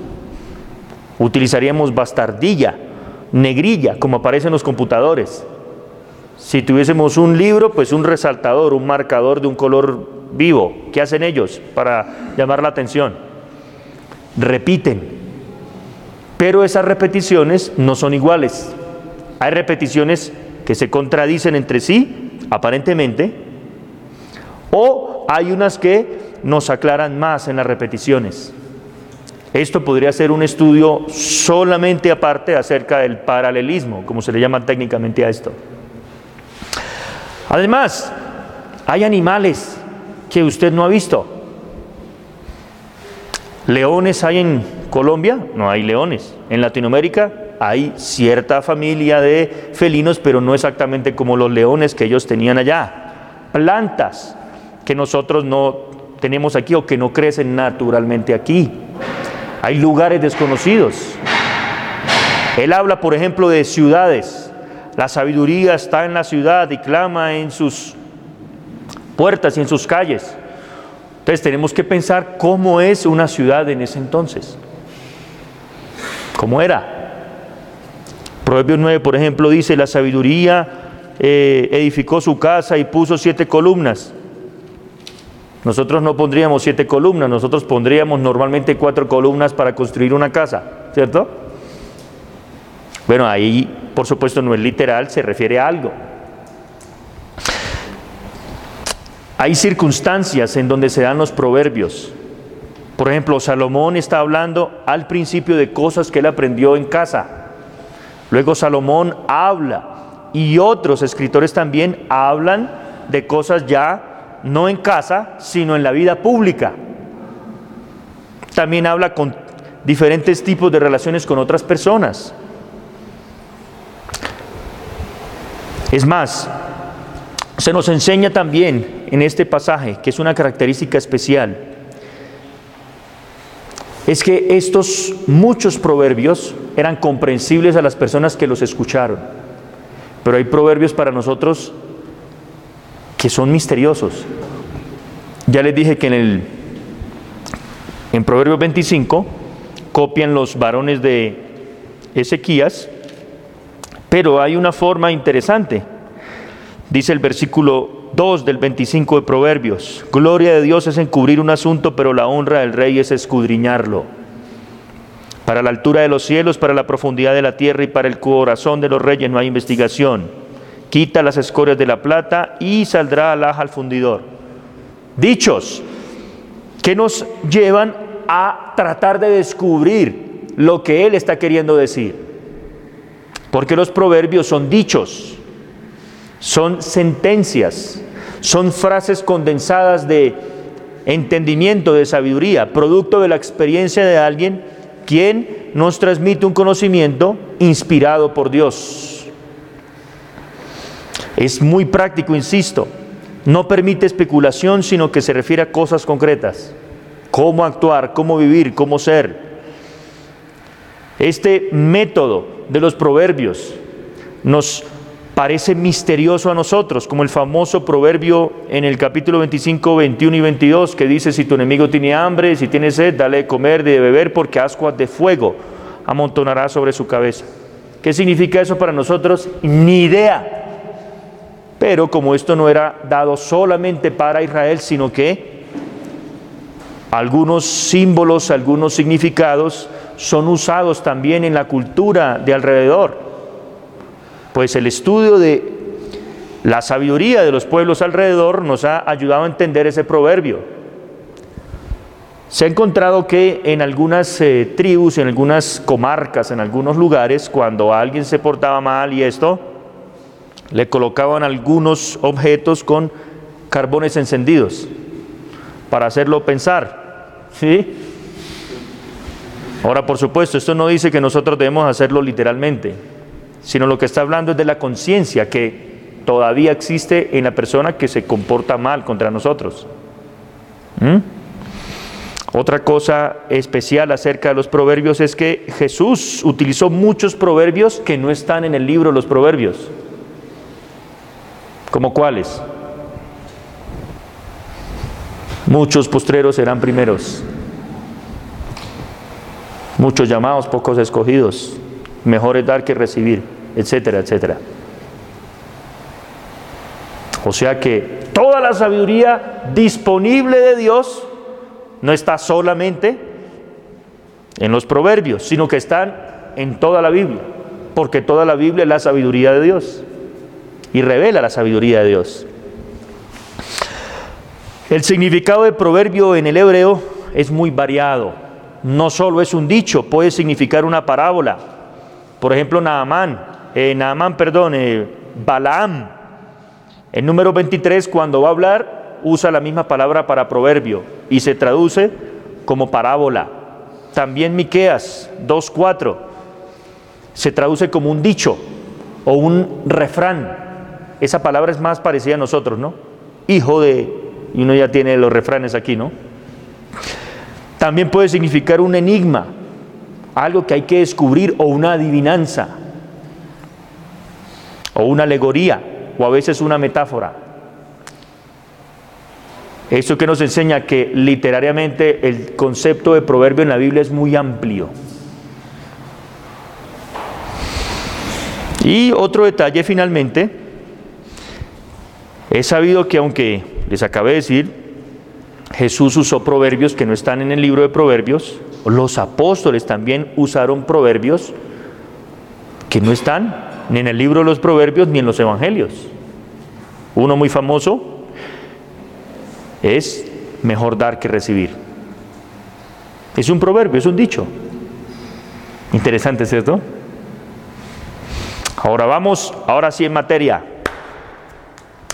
utilizaríamos bastardilla, negrilla, como aparece en los computadores. Si tuviésemos un libro, pues un resaltador, un marcador de un color vivo. ¿Qué hacen ellos para llamar la atención? Repiten. Pero esas repeticiones no son iguales. Hay repeticiones que se contradicen entre sí, aparentemente, o hay unas que nos aclaran más en las repeticiones. Esto podría ser un estudio solamente aparte acerca del paralelismo, como se le llama técnicamente a esto. Además, hay animales que usted no ha visto. Leones hay en Colombia, no hay leones. En Latinoamérica hay cierta familia de felinos, pero no exactamente como los leones que ellos tenían allá. Plantas que nosotros no tenemos aquí o que no crecen naturalmente aquí. Hay lugares desconocidos. Él habla, por ejemplo, de ciudades. La sabiduría está en la ciudad y clama en sus puertas y en sus calles. Entonces tenemos que pensar cómo es una ciudad en ese entonces. ¿Cómo era? Proverbios 9, por ejemplo, dice, la sabiduría eh, edificó su casa y puso siete columnas. Nosotros no pondríamos siete columnas, nosotros pondríamos normalmente cuatro columnas para construir una casa, ¿cierto? Bueno, ahí por supuesto no es literal, se refiere a algo. Hay circunstancias en donde se dan los proverbios. Por ejemplo, Salomón está hablando al principio de cosas que él aprendió en casa. Luego Salomón habla y otros escritores también hablan de cosas ya no en casa, sino en la vida pública. También habla con diferentes tipos de relaciones con otras personas. Es más, se nos enseña también en este pasaje, que es una característica especial, es que estos muchos proverbios eran comprensibles a las personas que los escucharon, pero hay proverbios para nosotros que son misteriosos. Ya les dije que en el en Proverbios 25 copian los varones de Ezequías, pero hay una forma interesante. Dice el versículo 2 del 25 de Proverbios. Gloria de Dios es encubrir un asunto, pero la honra del rey es escudriñarlo. Para la altura de los cielos, para la profundidad de la tierra y para el corazón de los reyes no hay investigación. Quita las escorias de la plata y saldrá alhaja al fundidor. Dichos que nos llevan a tratar de descubrir lo que él está queriendo decir. Porque los proverbios son dichos son sentencias, son frases condensadas de entendimiento, de sabiduría, producto de la experiencia de alguien quien nos transmite un conocimiento inspirado por Dios. Es muy práctico, insisto, no permite especulación, sino que se refiere a cosas concretas, cómo actuar, cómo vivir, cómo ser. Este método de los proverbios nos parece misterioso a nosotros, como el famoso proverbio en el capítulo 25, 21 y 22, que dice, si tu enemigo tiene hambre, si tiene sed, dale de comer, de beber, porque ascuas de fuego amontonará sobre su cabeza. ¿Qué significa eso para nosotros? Ni idea. Pero como esto no era dado solamente para Israel, sino que algunos símbolos, algunos significados son usados también en la cultura de alrededor. Pues el estudio de la sabiduría de los pueblos alrededor nos ha ayudado a entender ese proverbio. Se ha encontrado que en algunas eh, tribus, en algunas comarcas, en algunos lugares, cuando alguien se portaba mal y esto, le colocaban algunos objetos con carbones encendidos para hacerlo pensar. ¿Sí? Ahora, por supuesto, esto no dice que nosotros debemos hacerlo literalmente sino lo que está hablando es de la conciencia que todavía existe en la persona que se comporta mal contra nosotros. ¿Mm? Otra cosa especial acerca de los proverbios es que Jesús utilizó muchos proverbios que no están en el libro de los proverbios. ¿Como cuáles? Muchos postreros serán primeros. Muchos llamados, pocos escogidos mejor es dar que recibir, etcétera, etcétera. O sea que toda la sabiduría disponible de Dios no está solamente en los proverbios, sino que están en toda la Biblia, porque toda la Biblia es la sabiduría de Dios y revela la sabiduría de Dios. El significado de proverbio en el hebreo es muy variado. No solo es un dicho, puede significar una parábola, por ejemplo, Naamán, eh, Naamán, perdón, eh, Balaam. El número 23, cuando va a hablar, usa la misma palabra para proverbio y se traduce como parábola. También Miqueas 2.4 se traduce como un dicho o un refrán. Esa palabra es más parecida a nosotros, ¿no? Hijo de, y uno ya tiene los refranes aquí, ¿no? También puede significar un enigma, algo que hay que descubrir o una adivinanza o una alegoría o a veces una metáfora. Esto que nos enseña que literariamente el concepto de proverbio en la Biblia es muy amplio. Y otro detalle finalmente, he sabido que aunque les acabé de decir, Jesús usó proverbios que no están en el libro de proverbios, los apóstoles también usaron proverbios que no están ni en el libro de los proverbios ni en los evangelios. Uno muy famoso es mejor dar que recibir. Es un proverbio, es un dicho. Interesante, ¿cierto? Ahora vamos, ahora sí en materia.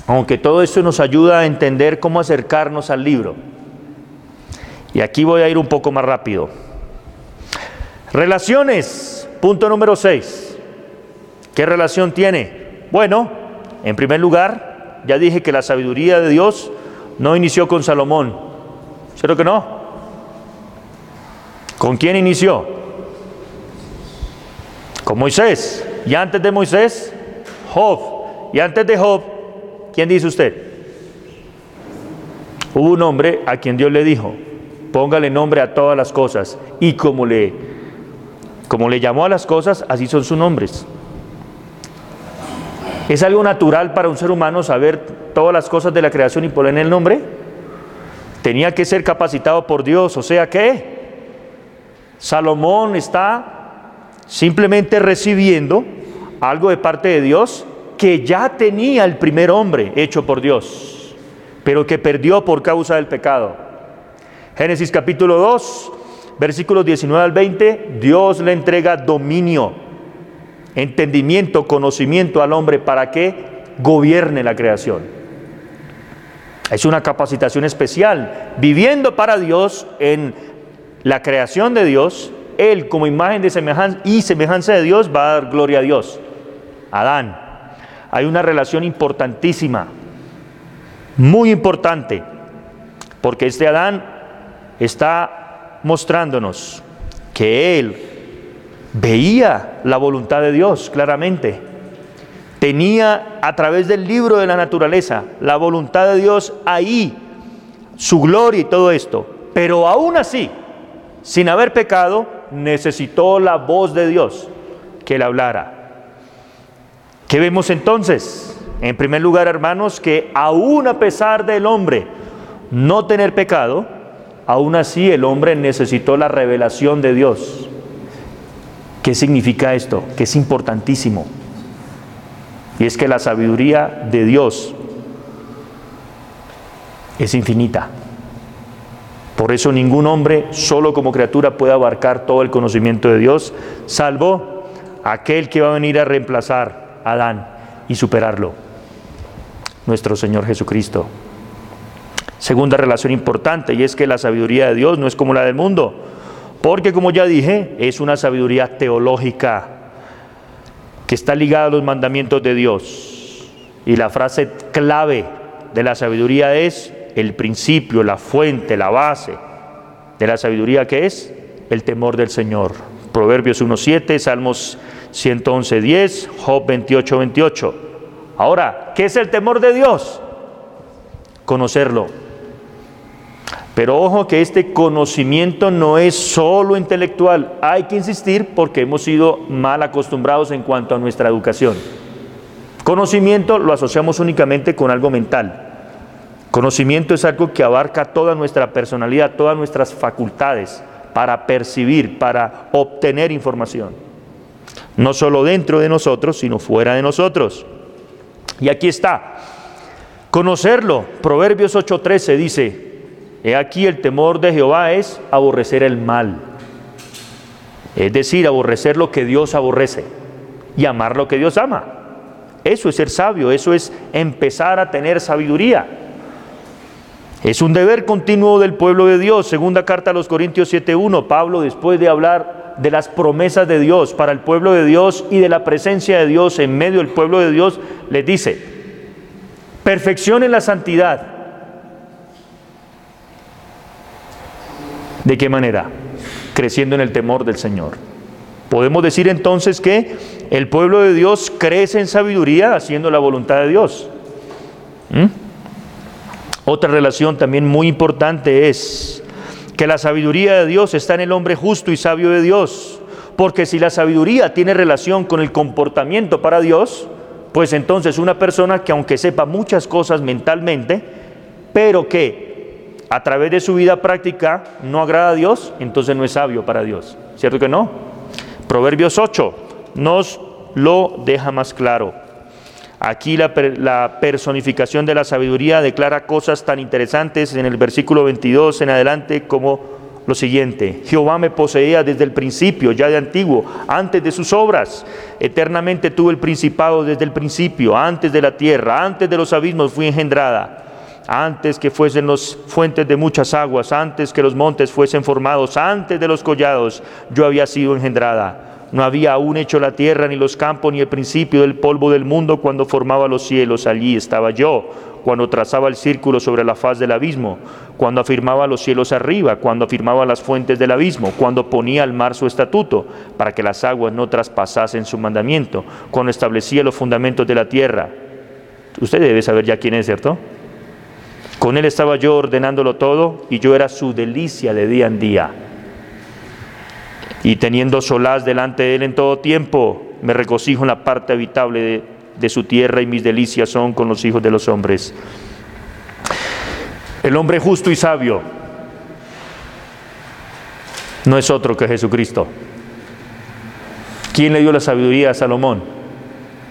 Aunque todo esto nos ayuda a entender cómo acercarnos al libro. Y aquí voy a ir un poco más rápido. Relaciones, punto número 6. ¿Qué relación tiene? Bueno, en primer lugar, ya dije que la sabiduría de Dios no inició con Salomón. ¿Cierto que no? ¿Con quién inició? Con Moisés. Y antes de Moisés, Job. Y antes de Job, ¿quién dice usted? Hubo un hombre a quien Dios le dijo, póngale nombre a todas las cosas. Y como le, como le llamó a las cosas, así son sus nombres. ¿Es algo natural para un ser humano saber todas las cosas de la creación y poner el nombre? Tenía que ser capacitado por Dios, o sea que Salomón está simplemente recibiendo algo de parte de Dios que ya tenía el primer hombre hecho por Dios, pero que perdió por causa del pecado. Génesis capítulo 2, versículos 19 al 20, Dios le entrega dominio entendimiento, conocimiento al hombre para que gobierne la creación. Es una capacitación especial. Viviendo para Dios en la creación de Dios, Él como imagen de semejanza y semejanza de Dios va a dar gloria a Dios. Adán. Hay una relación importantísima, muy importante, porque este Adán está mostrándonos que Él veía la voluntad de Dios claramente. Tenía a través del libro de la naturaleza la voluntad de Dios ahí, su gloria y todo esto. Pero aún así, sin haber pecado, necesitó la voz de Dios que le hablara. ¿Qué vemos entonces? En primer lugar, hermanos, que aún a pesar del hombre no tener pecado, aún así el hombre necesitó la revelación de Dios. ¿Qué significa esto? Que es importantísimo. Y es que la sabiduría de Dios es infinita. Por eso ningún hombre, solo como criatura, puede abarcar todo el conocimiento de Dios, salvo aquel que va a venir a reemplazar a Adán y superarlo, nuestro Señor Jesucristo. Segunda relación importante, y es que la sabiduría de Dios no es como la del mundo. Porque como ya dije, es una sabiduría teológica que está ligada a los mandamientos de Dios. Y la frase clave de la sabiduría es el principio, la fuente, la base de la sabiduría que es el temor del Señor. Proverbios 1.7, Salmos 111.10, Job 28.28. Ahora, ¿qué es el temor de Dios? Conocerlo pero ojo que este conocimiento no es solo intelectual, hay que insistir porque hemos sido mal acostumbrados en cuanto a nuestra educación. Conocimiento lo asociamos únicamente con algo mental. Conocimiento es algo que abarca toda nuestra personalidad, todas nuestras facultades para percibir, para obtener información. No solo dentro de nosotros, sino fuera de nosotros. Y aquí está. Conocerlo. Proverbios 8:13 dice, He aquí el temor de Jehová es aborrecer el mal. Es decir, aborrecer lo que Dios aborrece y amar lo que Dios ama. Eso es ser sabio, eso es empezar a tener sabiduría. Es un deber continuo del pueblo de Dios. Segunda carta a los Corintios 7.1, Pablo después de hablar de las promesas de Dios para el pueblo de Dios y de la presencia de Dios en medio del pueblo de Dios, les dice, perfección en la santidad ¿De qué manera? Creciendo en el temor del Señor. Podemos decir entonces que el pueblo de Dios crece en sabiduría haciendo la voluntad de Dios. ¿Mm? Otra relación también muy importante es que la sabiduría de Dios está en el hombre justo y sabio de Dios. Porque si la sabiduría tiene relación con el comportamiento para Dios, pues entonces una persona que aunque sepa muchas cosas mentalmente, pero que a través de su vida práctica no agrada a Dios, entonces no es sabio para Dios. ¿Cierto que no? Proverbios 8 nos lo deja más claro. Aquí la, la, personificación de la sabiduría declara cosas tan interesantes en el versículo 22 en adelante como lo siguiente, Jehová me poseía desde el principio, ya de antiguo, antes de sus obras. Eternamente tuve el principado desde el principio, antes de la tierra, antes de los abismos fui engendrada. Antes que fuesen los fuentes de muchas aguas, antes que los montes fuesen formados, antes de los collados, yo había sido engendrada. No había aún hecho la tierra, ni los campos, ni el principio del polvo del mundo cuando formaba los cielos. Allí estaba yo cuando trazaba el círculo sobre la faz del abismo, cuando afirmaba los cielos arriba, cuando afirmaba las fuentes del abismo, cuando ponía al mar su estatuto, para que las aguas no traspasasen su mandamiento, cuando establecía los fundamentos de la tierra. Usted debe saber ya quién es, ¿cierto? Con él estaba yo ordenándolo todo y yo era su delicia de día en día. Y teniendo solaz delante de él en todo tiempo, me regocijo en la parte habitable de de su tierra y mis delicias son con los hijos de los hombres. El hombre justo y sabio no es otro que Jesucristo. ¿Quién le dio la sabiduría a Salomón?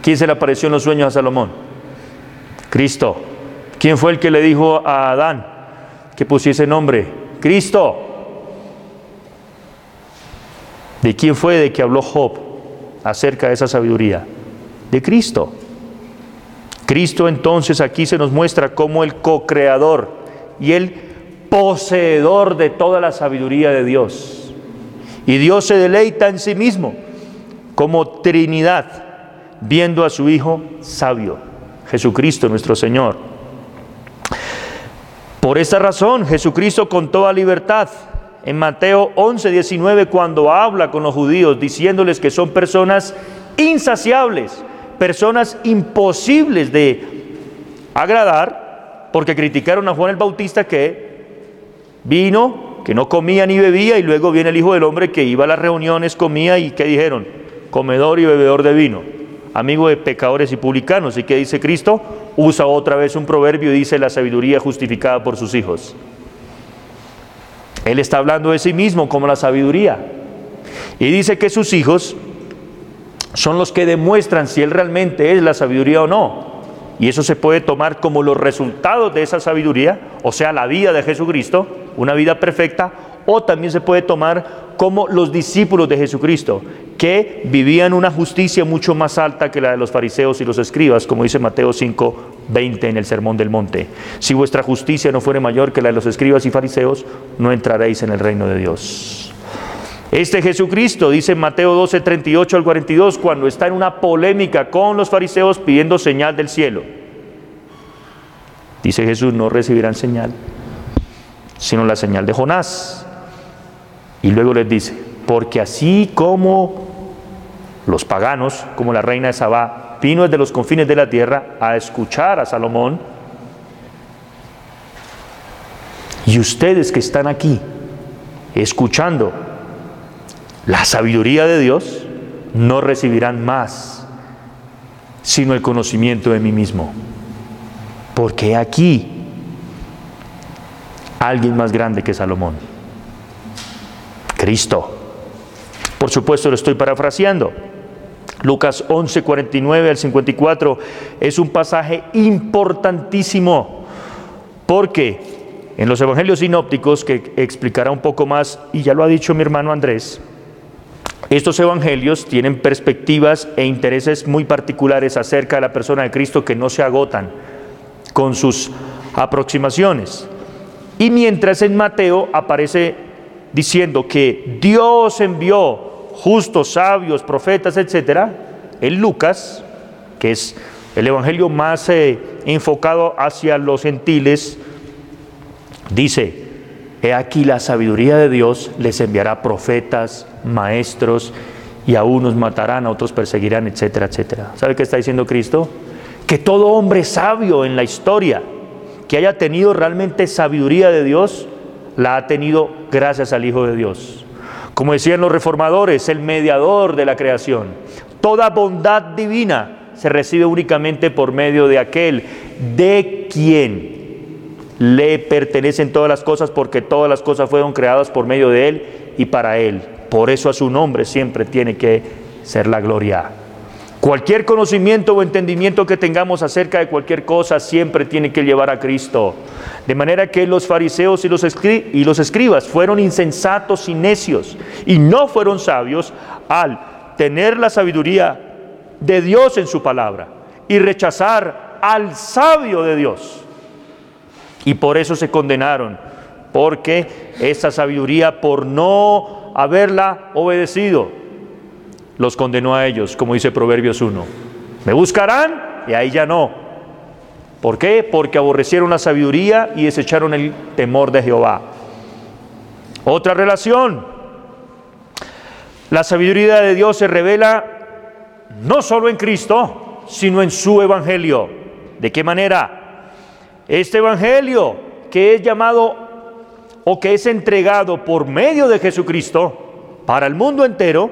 ¿Quién se le apareció en los sueños a Salomón? Cristo. ¿Quién fue el que le dijo a Adán que pusiese nombre? Cristo. ¿De quién fue de que habló Job acerca de esa sabiduría? de Cristo. Cristo entonces aquí se nos muestra como el co-creador y el poseedor de toda la sabiduría de Dios. Y Dios se deleita en sí mismo como Trinidad, viendo a su Hijo sabio, Jesucristo nuestro Señor. Por esta razón, Jesucristo con toda libertad, en Mateo 11, 19, cuando habla con los judíos, diciéndoles que son personas insaciables, personas imposibles de agradar, porque criticaron a Juan el Bautista que vino, que no comía ni bebía, y luego viene el Hijo del Hombre que iba a las reuniones, comía y ¿qué dijeron? Comedor y bebedor de vino, amigo de pecadores y publicanos. ¿Y qué dice Cristo? Usa otra vez un proverbio y dice la sabiduría justificada por sus hijos. Él está hablando de sí mismo como la sabiduría. Y dice que sus hijos son los que demuestran si Él realmente es la sabiduría o no. Y eso se puede tomar como los resultados de esa sabiduría, o sea, la vida de Jesucristo, una vida perfecta, o también se puede tomar como los discípulos de Jesucristo, que vivían una justicia mucho más alta que la de los fariseos y los escribas, como dice Mateo 5, 20 en el Sermón del Monte. Si vuestra justicia no fuere mayor que la de los escribas y fariseos, no entraréis en el reino de Dios. Este Jesucristo, dice Mateo 12, 38 al 42, cuando está en una polémica con los fariseos pidiendo señal del cielo. Dice Jesús, no recibirán señal, sino la señal de Jonás. Y luego les dice, porque así como los paganos, como la reina de Sabá, vino desde los confines de la tierra a escuchar a Salomón, y ustedes que están aquí, escuchando la sabiduría de Dios, no recibirán más, sino el conocimiento de mí mismo. Porque aquí alguien más grande que Salomón, Cristo. Por supuesto lo estoy parafraseando. Lucas 11, 49 al 54 es un pasaje importantísimo porque en los evangelios sinópticos, que explicará un poco más, y ya lo ha dicho mi hermano Andrés, estos evangelios tienen perspectivas e intereses muy particulares acerca de la persona de Cristo que no se agotan con sus aproximaciones. Y mientras en Mateo aparece diciendo que Dios envió justos, sabios, profetas, etc., en Lucas, que es el evangelio más eh, enfocado hacia los gentiles, dice, He aquí la sabiduría de Dios les enviará profetas, maestros, y a unos matarán, a otros perseguirán, etcétera, etcétera. ¿Sabe qué está diciendo Cristo? Que todo hombre sabio en la historia, que haya tenido realmente sabiduría de Dios, la ha tenido gracias al Hijo de Dios. Como decían los reformadores, el mediador de la creación. Toda bondad divina se recibe únicamente por medio de aquel de quien le pertenecen todas las cosas porque todas las cosas fueron creadas por medio de Él y para Él. Por eso a su nombre siempre tiene que ser la gloria. Cualquier conocimiento o entendimiento que tengamos acerca de cualquier cosa siempre tiene que llevar a Cristo. De manera que los fariseos y los, y los escribas fueron insensatos y necios y no fueron sabios al tener la sabiduría de Dios en su palabra y rechazar al sabio de Dios. Y por eso se condenaron, porque esa sabiduría, por no haberla obedecido, los condenó a ellos, como dice Proverbios 1. Me buscarán y ahí ya no. ¿Por qué? Porque aborrecieron la sabiduría y desecharon el temor de Jehová. Otra relación. La sabiduría de Dios se revela no solo en Cristo, sino en su Evangelio. ¿De qué manera? Este Evangelio que es llamado o que es entregado por medio de Jesucristo para el mundo entero,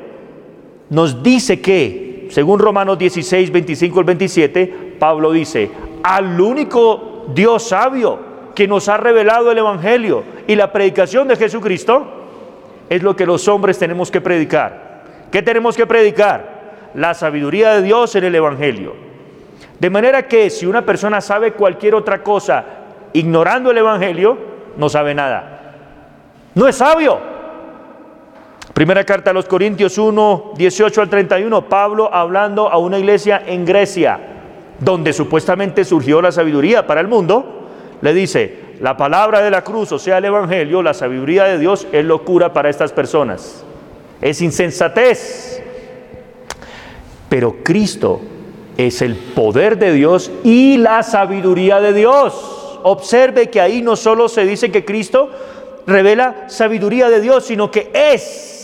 nos dice que, según Romanos 16, 25 al 27, Pablo dice, al único Dios sabio que nos ha revelado el Evangelio y la predicación de Jesucristo, es lo que los hombres tenemos que predicar. ¿Qué tenemos que predicar? La sabiduría de Dios en el Evangelio de manera que si una persona sabe cualquier otra cosa ignorando el Evangelio, no sabe nada. No es sabio. Primera carta a los Corintios 1, 18 al 31, Pablo hablando a una iglesia en Grecia, donde supuestamente surgió la sabiduría para el mundo, le dice, la palabra de la cruz, o sea, el Evangelio, la sabiduría de Dios, es locura para estas personas. Es insensatez. Pero Cristo es el poder de Dios y la sabiduría de Dios. Observe que ahí no solo se dice que Cristo revela sabiduría de Dios, sino que es.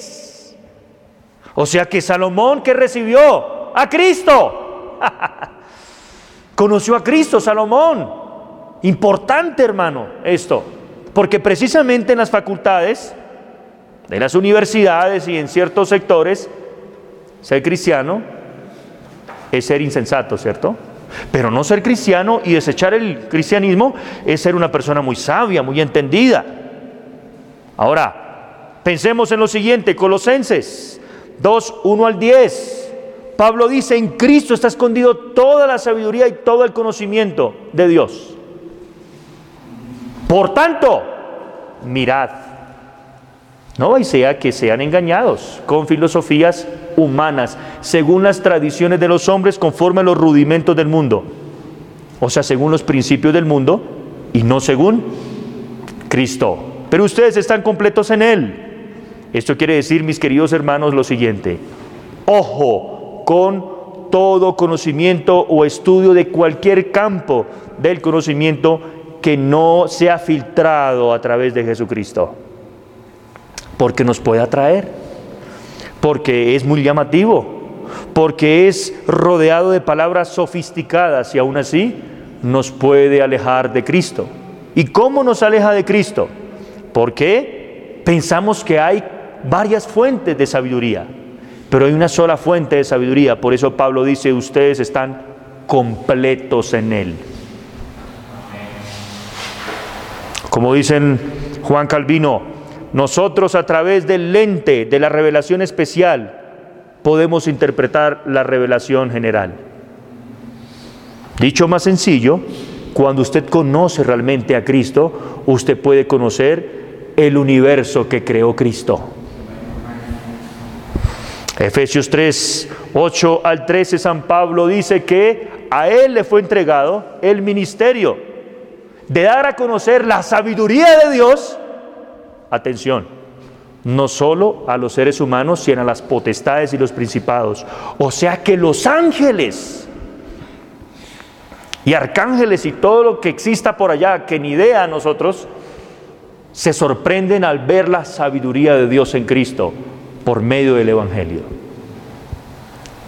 O sea que Salomón que recibió a Cristo. Conoció a Cristo Salomón. Importante hermano esto. Porque precisamente en las facultades de las universidades y en ciertos sectores, ser cristiano es ser insensato, ¿cierto? Pero no ser cristiano y desechar el cristianismo es ser una persona muy sabia, muy entendida. Ahora, pensemos en lo siguiente, Colosenses 2, 1 al 10. Pablo dice, en Cristo está escondido toda la sabiduría y todo el conocimiento de Dios. Por tanto, mirad no y sea que sean engañados con filosofías humanas, según las tradiciones de los hombres, conforme a los rudimentos del mundo. O sea, según los principios del mundo y no según Cristo. Pero ustedes están completos en Él. Esto quiere decir, mis queridos hermanos, lo siguiente. Ojo con todo conocimiento o estudio de cualquier campo del conocimiento que no sea filtrado a través de Jesucristo porque nos puede atraer, porque es muy llamativo, porque es rodeado de palabras sofisticadas y aún así nos puede alejar de Cristo. ¿Y cómo nos aleja de Cristo? Porque pensamos que hay varias fuentes de sabiduría, pero hay una sola fuente de sabiduría. Por eso Pablo dice, ustedes están completos en Él. Como dicen Juan Calvino, nosotros a través del lente de la revelación especial podemos interpretar la revelación general. Dicho más sencillo, cuando usted conoce realmente a Cristo, usted puede conocer el universo que creó Cristo. Efesios 3, 8 al 13, San Pablo dice que a él le fue entregado el ministerio de dar a conocer la sabiduría de Dios atención, no solo a los seres humanos, sino a las potestades y los principados. O sea que los ángeles y arcángeles y todo lo que exista por allá, que ni idea a nosotros, se sorprenden al ver la sabiduría de Dios en Cristo por medio del Evangelio.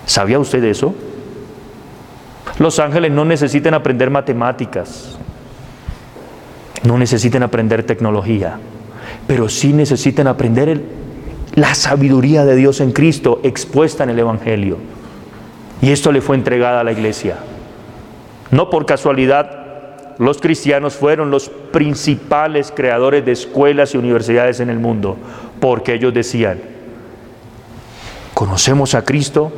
¿Sabía usted eso? Los ángeles no necesitan aprender matemáticas, no necesitan aprender tecnología, pero sí necesitan aprender la sabiduría de Dios en Cristo expuesta en el Evangelio. Y esto le fue entregada a la iglesia. No por casualidad, los cristianos fueron los principales creadores de escuelas y universidades en el mundo, porque ellos decían, conocemos a Cristo,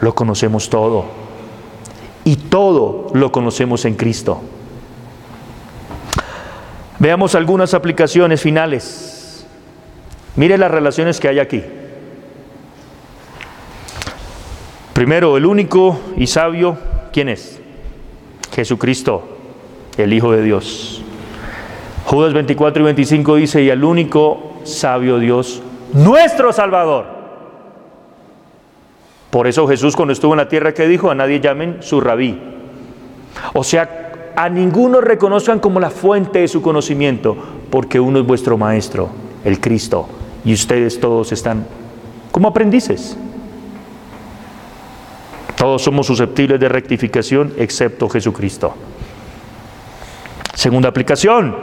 lo conocemos todo, y todo lo conocemos en Cristo. Veamos algunas aplicaciones finales. Mire las relaciones que hay aquí. Primero, el único y sabio, ¿quién es? Jesucristo el Hijo de Dios. Judas 24 y 25 dice, y al único sabio Dios, nuestro Salvador. Por eso Jesús cuando estuvo en la tierra que dijo, a nadie llamen su rabí. O sea, a ninguno reconozcan como la fuente de su conocimiento, porque uno es vuestro maestro, el Cristo, y ustedes todos están como aprendices. Todos somos susceptibles de rectificación excepto Jesucristo. Segunda aplicación,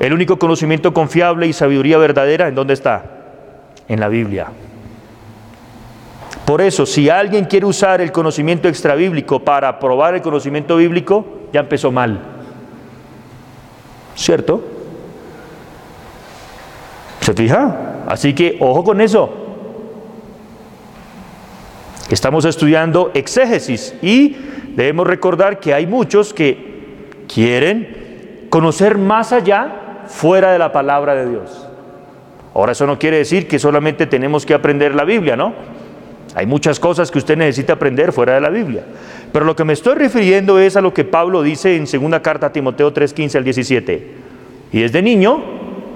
el único conocimiento confiable y sabiduría verdadera, ¿en dónde está? En la Biblia. Por eso, si alguien quiere usar el conocimiento extrabíblico para probar el conocimiento bíblico, ya empezó mal. ¿Cierto? ¿Se fija? Así que ojo con eso. Estamos estudiando exégesis y debemos recordar que hay muchos que quieren conocer más allá fuera de la palabra de Dios. Ahora eso no quiere decir que solamente tenemos que aprender la Biblia, ¿no? Hay muchas cosas que usted necesita aprender fuera de la Biblia. Pero lo que me estoy refiriendo es a lo que Pablo dice en segunda carta a Timoteo 3:15 al 17. Y desde niño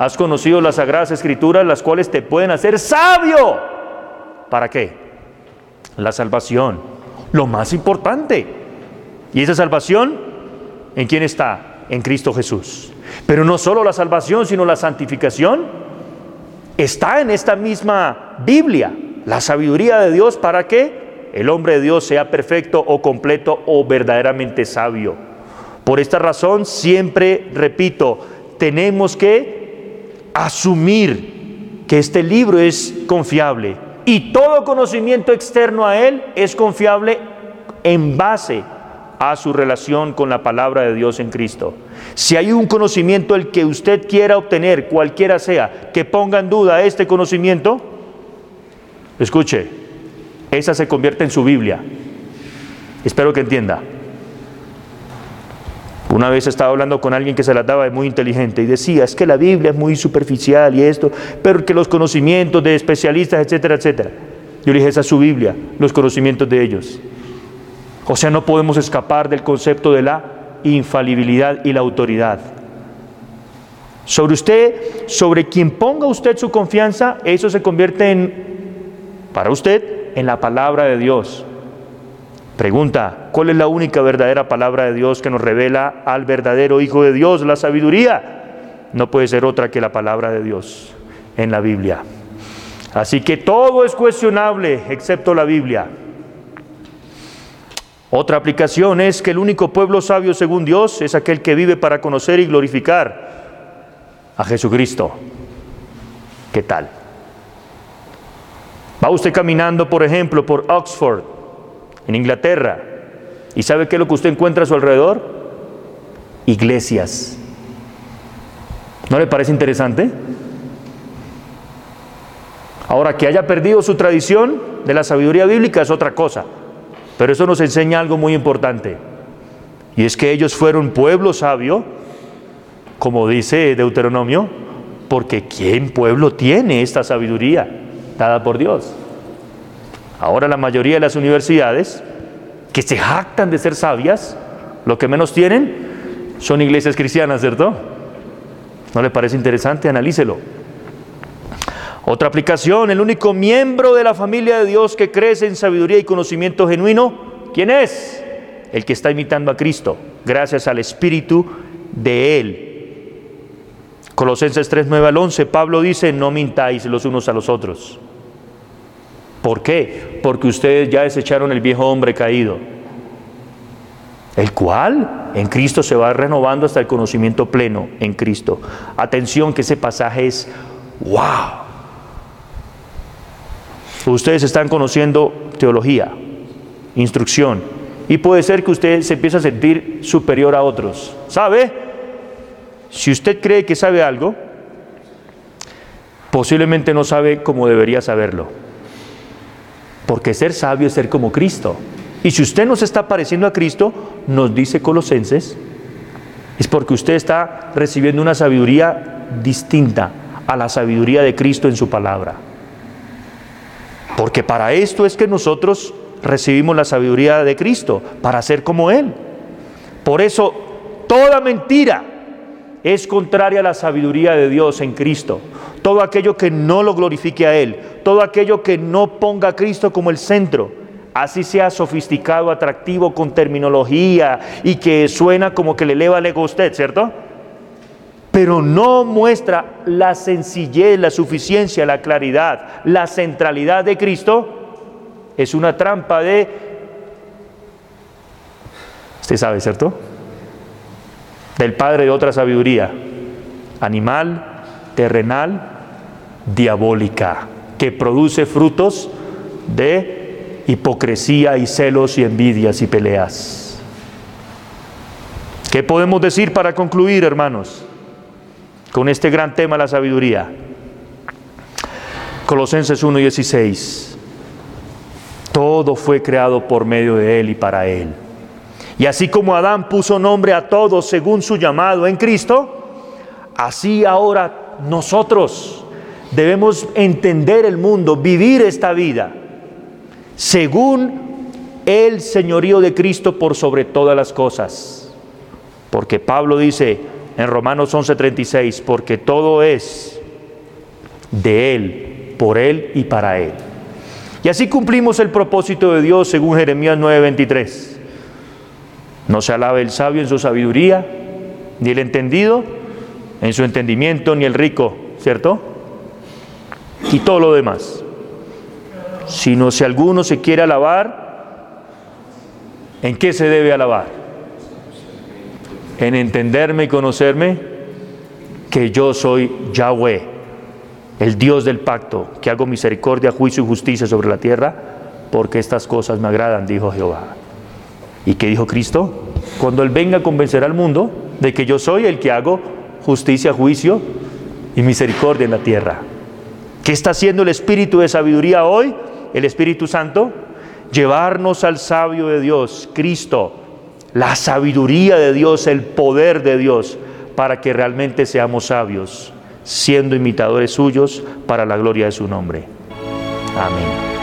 has conocido las sagradas escrituras, las cuales te pueden hacer sabio. ¿Para qué? La salvación, lo más importante. ¿Y esa salvación en quién está? en Cristo Jesús. Pero no solo la salvación, sino la santificación está en esta misma Biblia. La sabiduría de Dios para que el hombre de Dios sea perfecto o completo o verdaderamente sabio. Por esta razón, siempre repito, tenemos que asumir que este libro es confiable y todo conocimiento externo a él es confiable en base a su relación con la palabra de Dios en Cristo. Si hay un conocimiento el que usted quiera obtener, cualquiera sea, que ponga en duda este conocimiento, escuche, esa se convierte en su Biblia. Espero que entienda. Una vez estaba hablando con alguien que se la daba de muy inteligente y decía, es que la Biblia es muy superficial y esto, pero que los conocimientos de especialistas, etcétera, etcétera. Yo le dije, esa es su Biblia, los conocimientos de ellos. O sea, no podemos escapar del concepto de la infalibilidad y la autoridad. Sobre usted, sobre quien ponga usted su confianza, eso se convierte en, para usted, en la palabra de Dios. Pregunta, ¿cuál es la única verdadera palabra de Dios que nos revela al verdadero Hijo de Dios, la sabiduría? No puede ser otra que la palabra de Dios en la Biblia. Así que todo es cuestionable excepto la Biblia. Otra aplicación es que el único pueblo sabio según Dios es aquel que vive para conocer y glorificar a Jesucristo. ¿Qué tal? Va usted caminando, por ejemplo, por Oxford, en Inglaterra, y ¿sabe qué es lo que usted encuentra a su alrededor? Iglesias. ¿No le parece interesante? Ahora, que haya perdido su tradición de la sabiduría bíblica es otra cosa. Pero eso nos enseña algo muy importante. Y es que ellos fueron pueblo sabio, como dice Deuteronomio, porque ¿quién pueblo tiene esta sabiduría dada por Dios? Ahora la mayoría de las universidades que se jactan de ser sabias, lo que menos tienen son iglesias cristianas, ¿cierto? ¿No le parece interesante? Analícelo. Otra aplicación, el único miembro de la familia de Dios que crece en sabiduría y conocimiento genuino, ¿quién es? El que está imitando a Cristo, gracias al Espíritu de Él. Colosenses 3, 9 al 11, Pablo dice, no mintáis los unos a los otros. ¿Por qué? Porque ustedes ya desecharon el viejo hombre caído, el cual en Cristo se va renovando hasta el conocimiento pleno en Cristo. Atención que ese pasaje es wow. Ustedes están conociendo teología, instrucción, y puede ser que usted se empiece a sentir superior a otros. ¿Sabe? Si usted cree que sabe algo, posiblemente no sabe como debería saberlo. Porque ser sabio es ser como Cristo. Y si usted no se está pareciendo a Cristo, nos dice Colosenses, es porque usted está recibiendo una sabiduría distinta a la sabiduría de Cristo en su palabra. Porque para esto es que nosotros recibimos la sabiduría de Cristo, para ser como Él. Por eso, toda mentira es contraria a la sabiduría de Dios en Cristo. Todo aquello que no lo glorifique a Él, todo aquello que no ponga a Cristo como el centro, así sea sofisticado, atractivo, con terminología y que suena como que le eleva el ego a usted, ¿cierto? Pero no muestra la sencillez, la suficiencia, la claridad, la centralidad de Cristo, es una trampa de... Usted sabe, ¿cierto? Del padre de otra sabiduría, animal, terrenal, diabólica, que produce frutos de hipocresía y celos y envidias y peleas. ¿Qué podemos decir para concluir, hermanos, con este gran tema, la sabiduría? Colosenses 1:16. Todo fue creado por medio de Él y para Él. Y así como Adán puso nombre a todos según su llamado en Cristo, así ahora nosotros debemos entender el mundo, vivir esta vida según el señorío de Cristo por sobre todas las cosas. Porque Pablo dice en Romanos 11:36, porque todo es de Él, por Él y para Él. Y así cumplimos el propósito de Dios según Jeremías 9:23. No se alabe el sabio en su sabiduría, ni el entendido en su entendimiento, ni el rico, ¿cierto? Y todo lo demás sino si alguno se quiere alabar, ¿en qué se debe alabar? En entenderme y conocerme que yo soy Yahweh, el Dios del pacto, que hago misericordia, juicio y justicia sobre la tierra, porque estas cosas me agradan, dijo Jehová. ¿Y qué dijo Cristo? Cuando Él venga a convencer al mundo de que yo soy el que hago justicia, juicio y misericordia en la tierra. ¿Qué está haciendo el Espíritu de sabiduría hoy? el Espíritu Santo? Llevarnos al sabio de Dios, Cristo, la sabiduría de Dios, el poder de Dios, para que realmente seamos sabios, siendo imitadores suyos para la gloria de su nombre. Amén.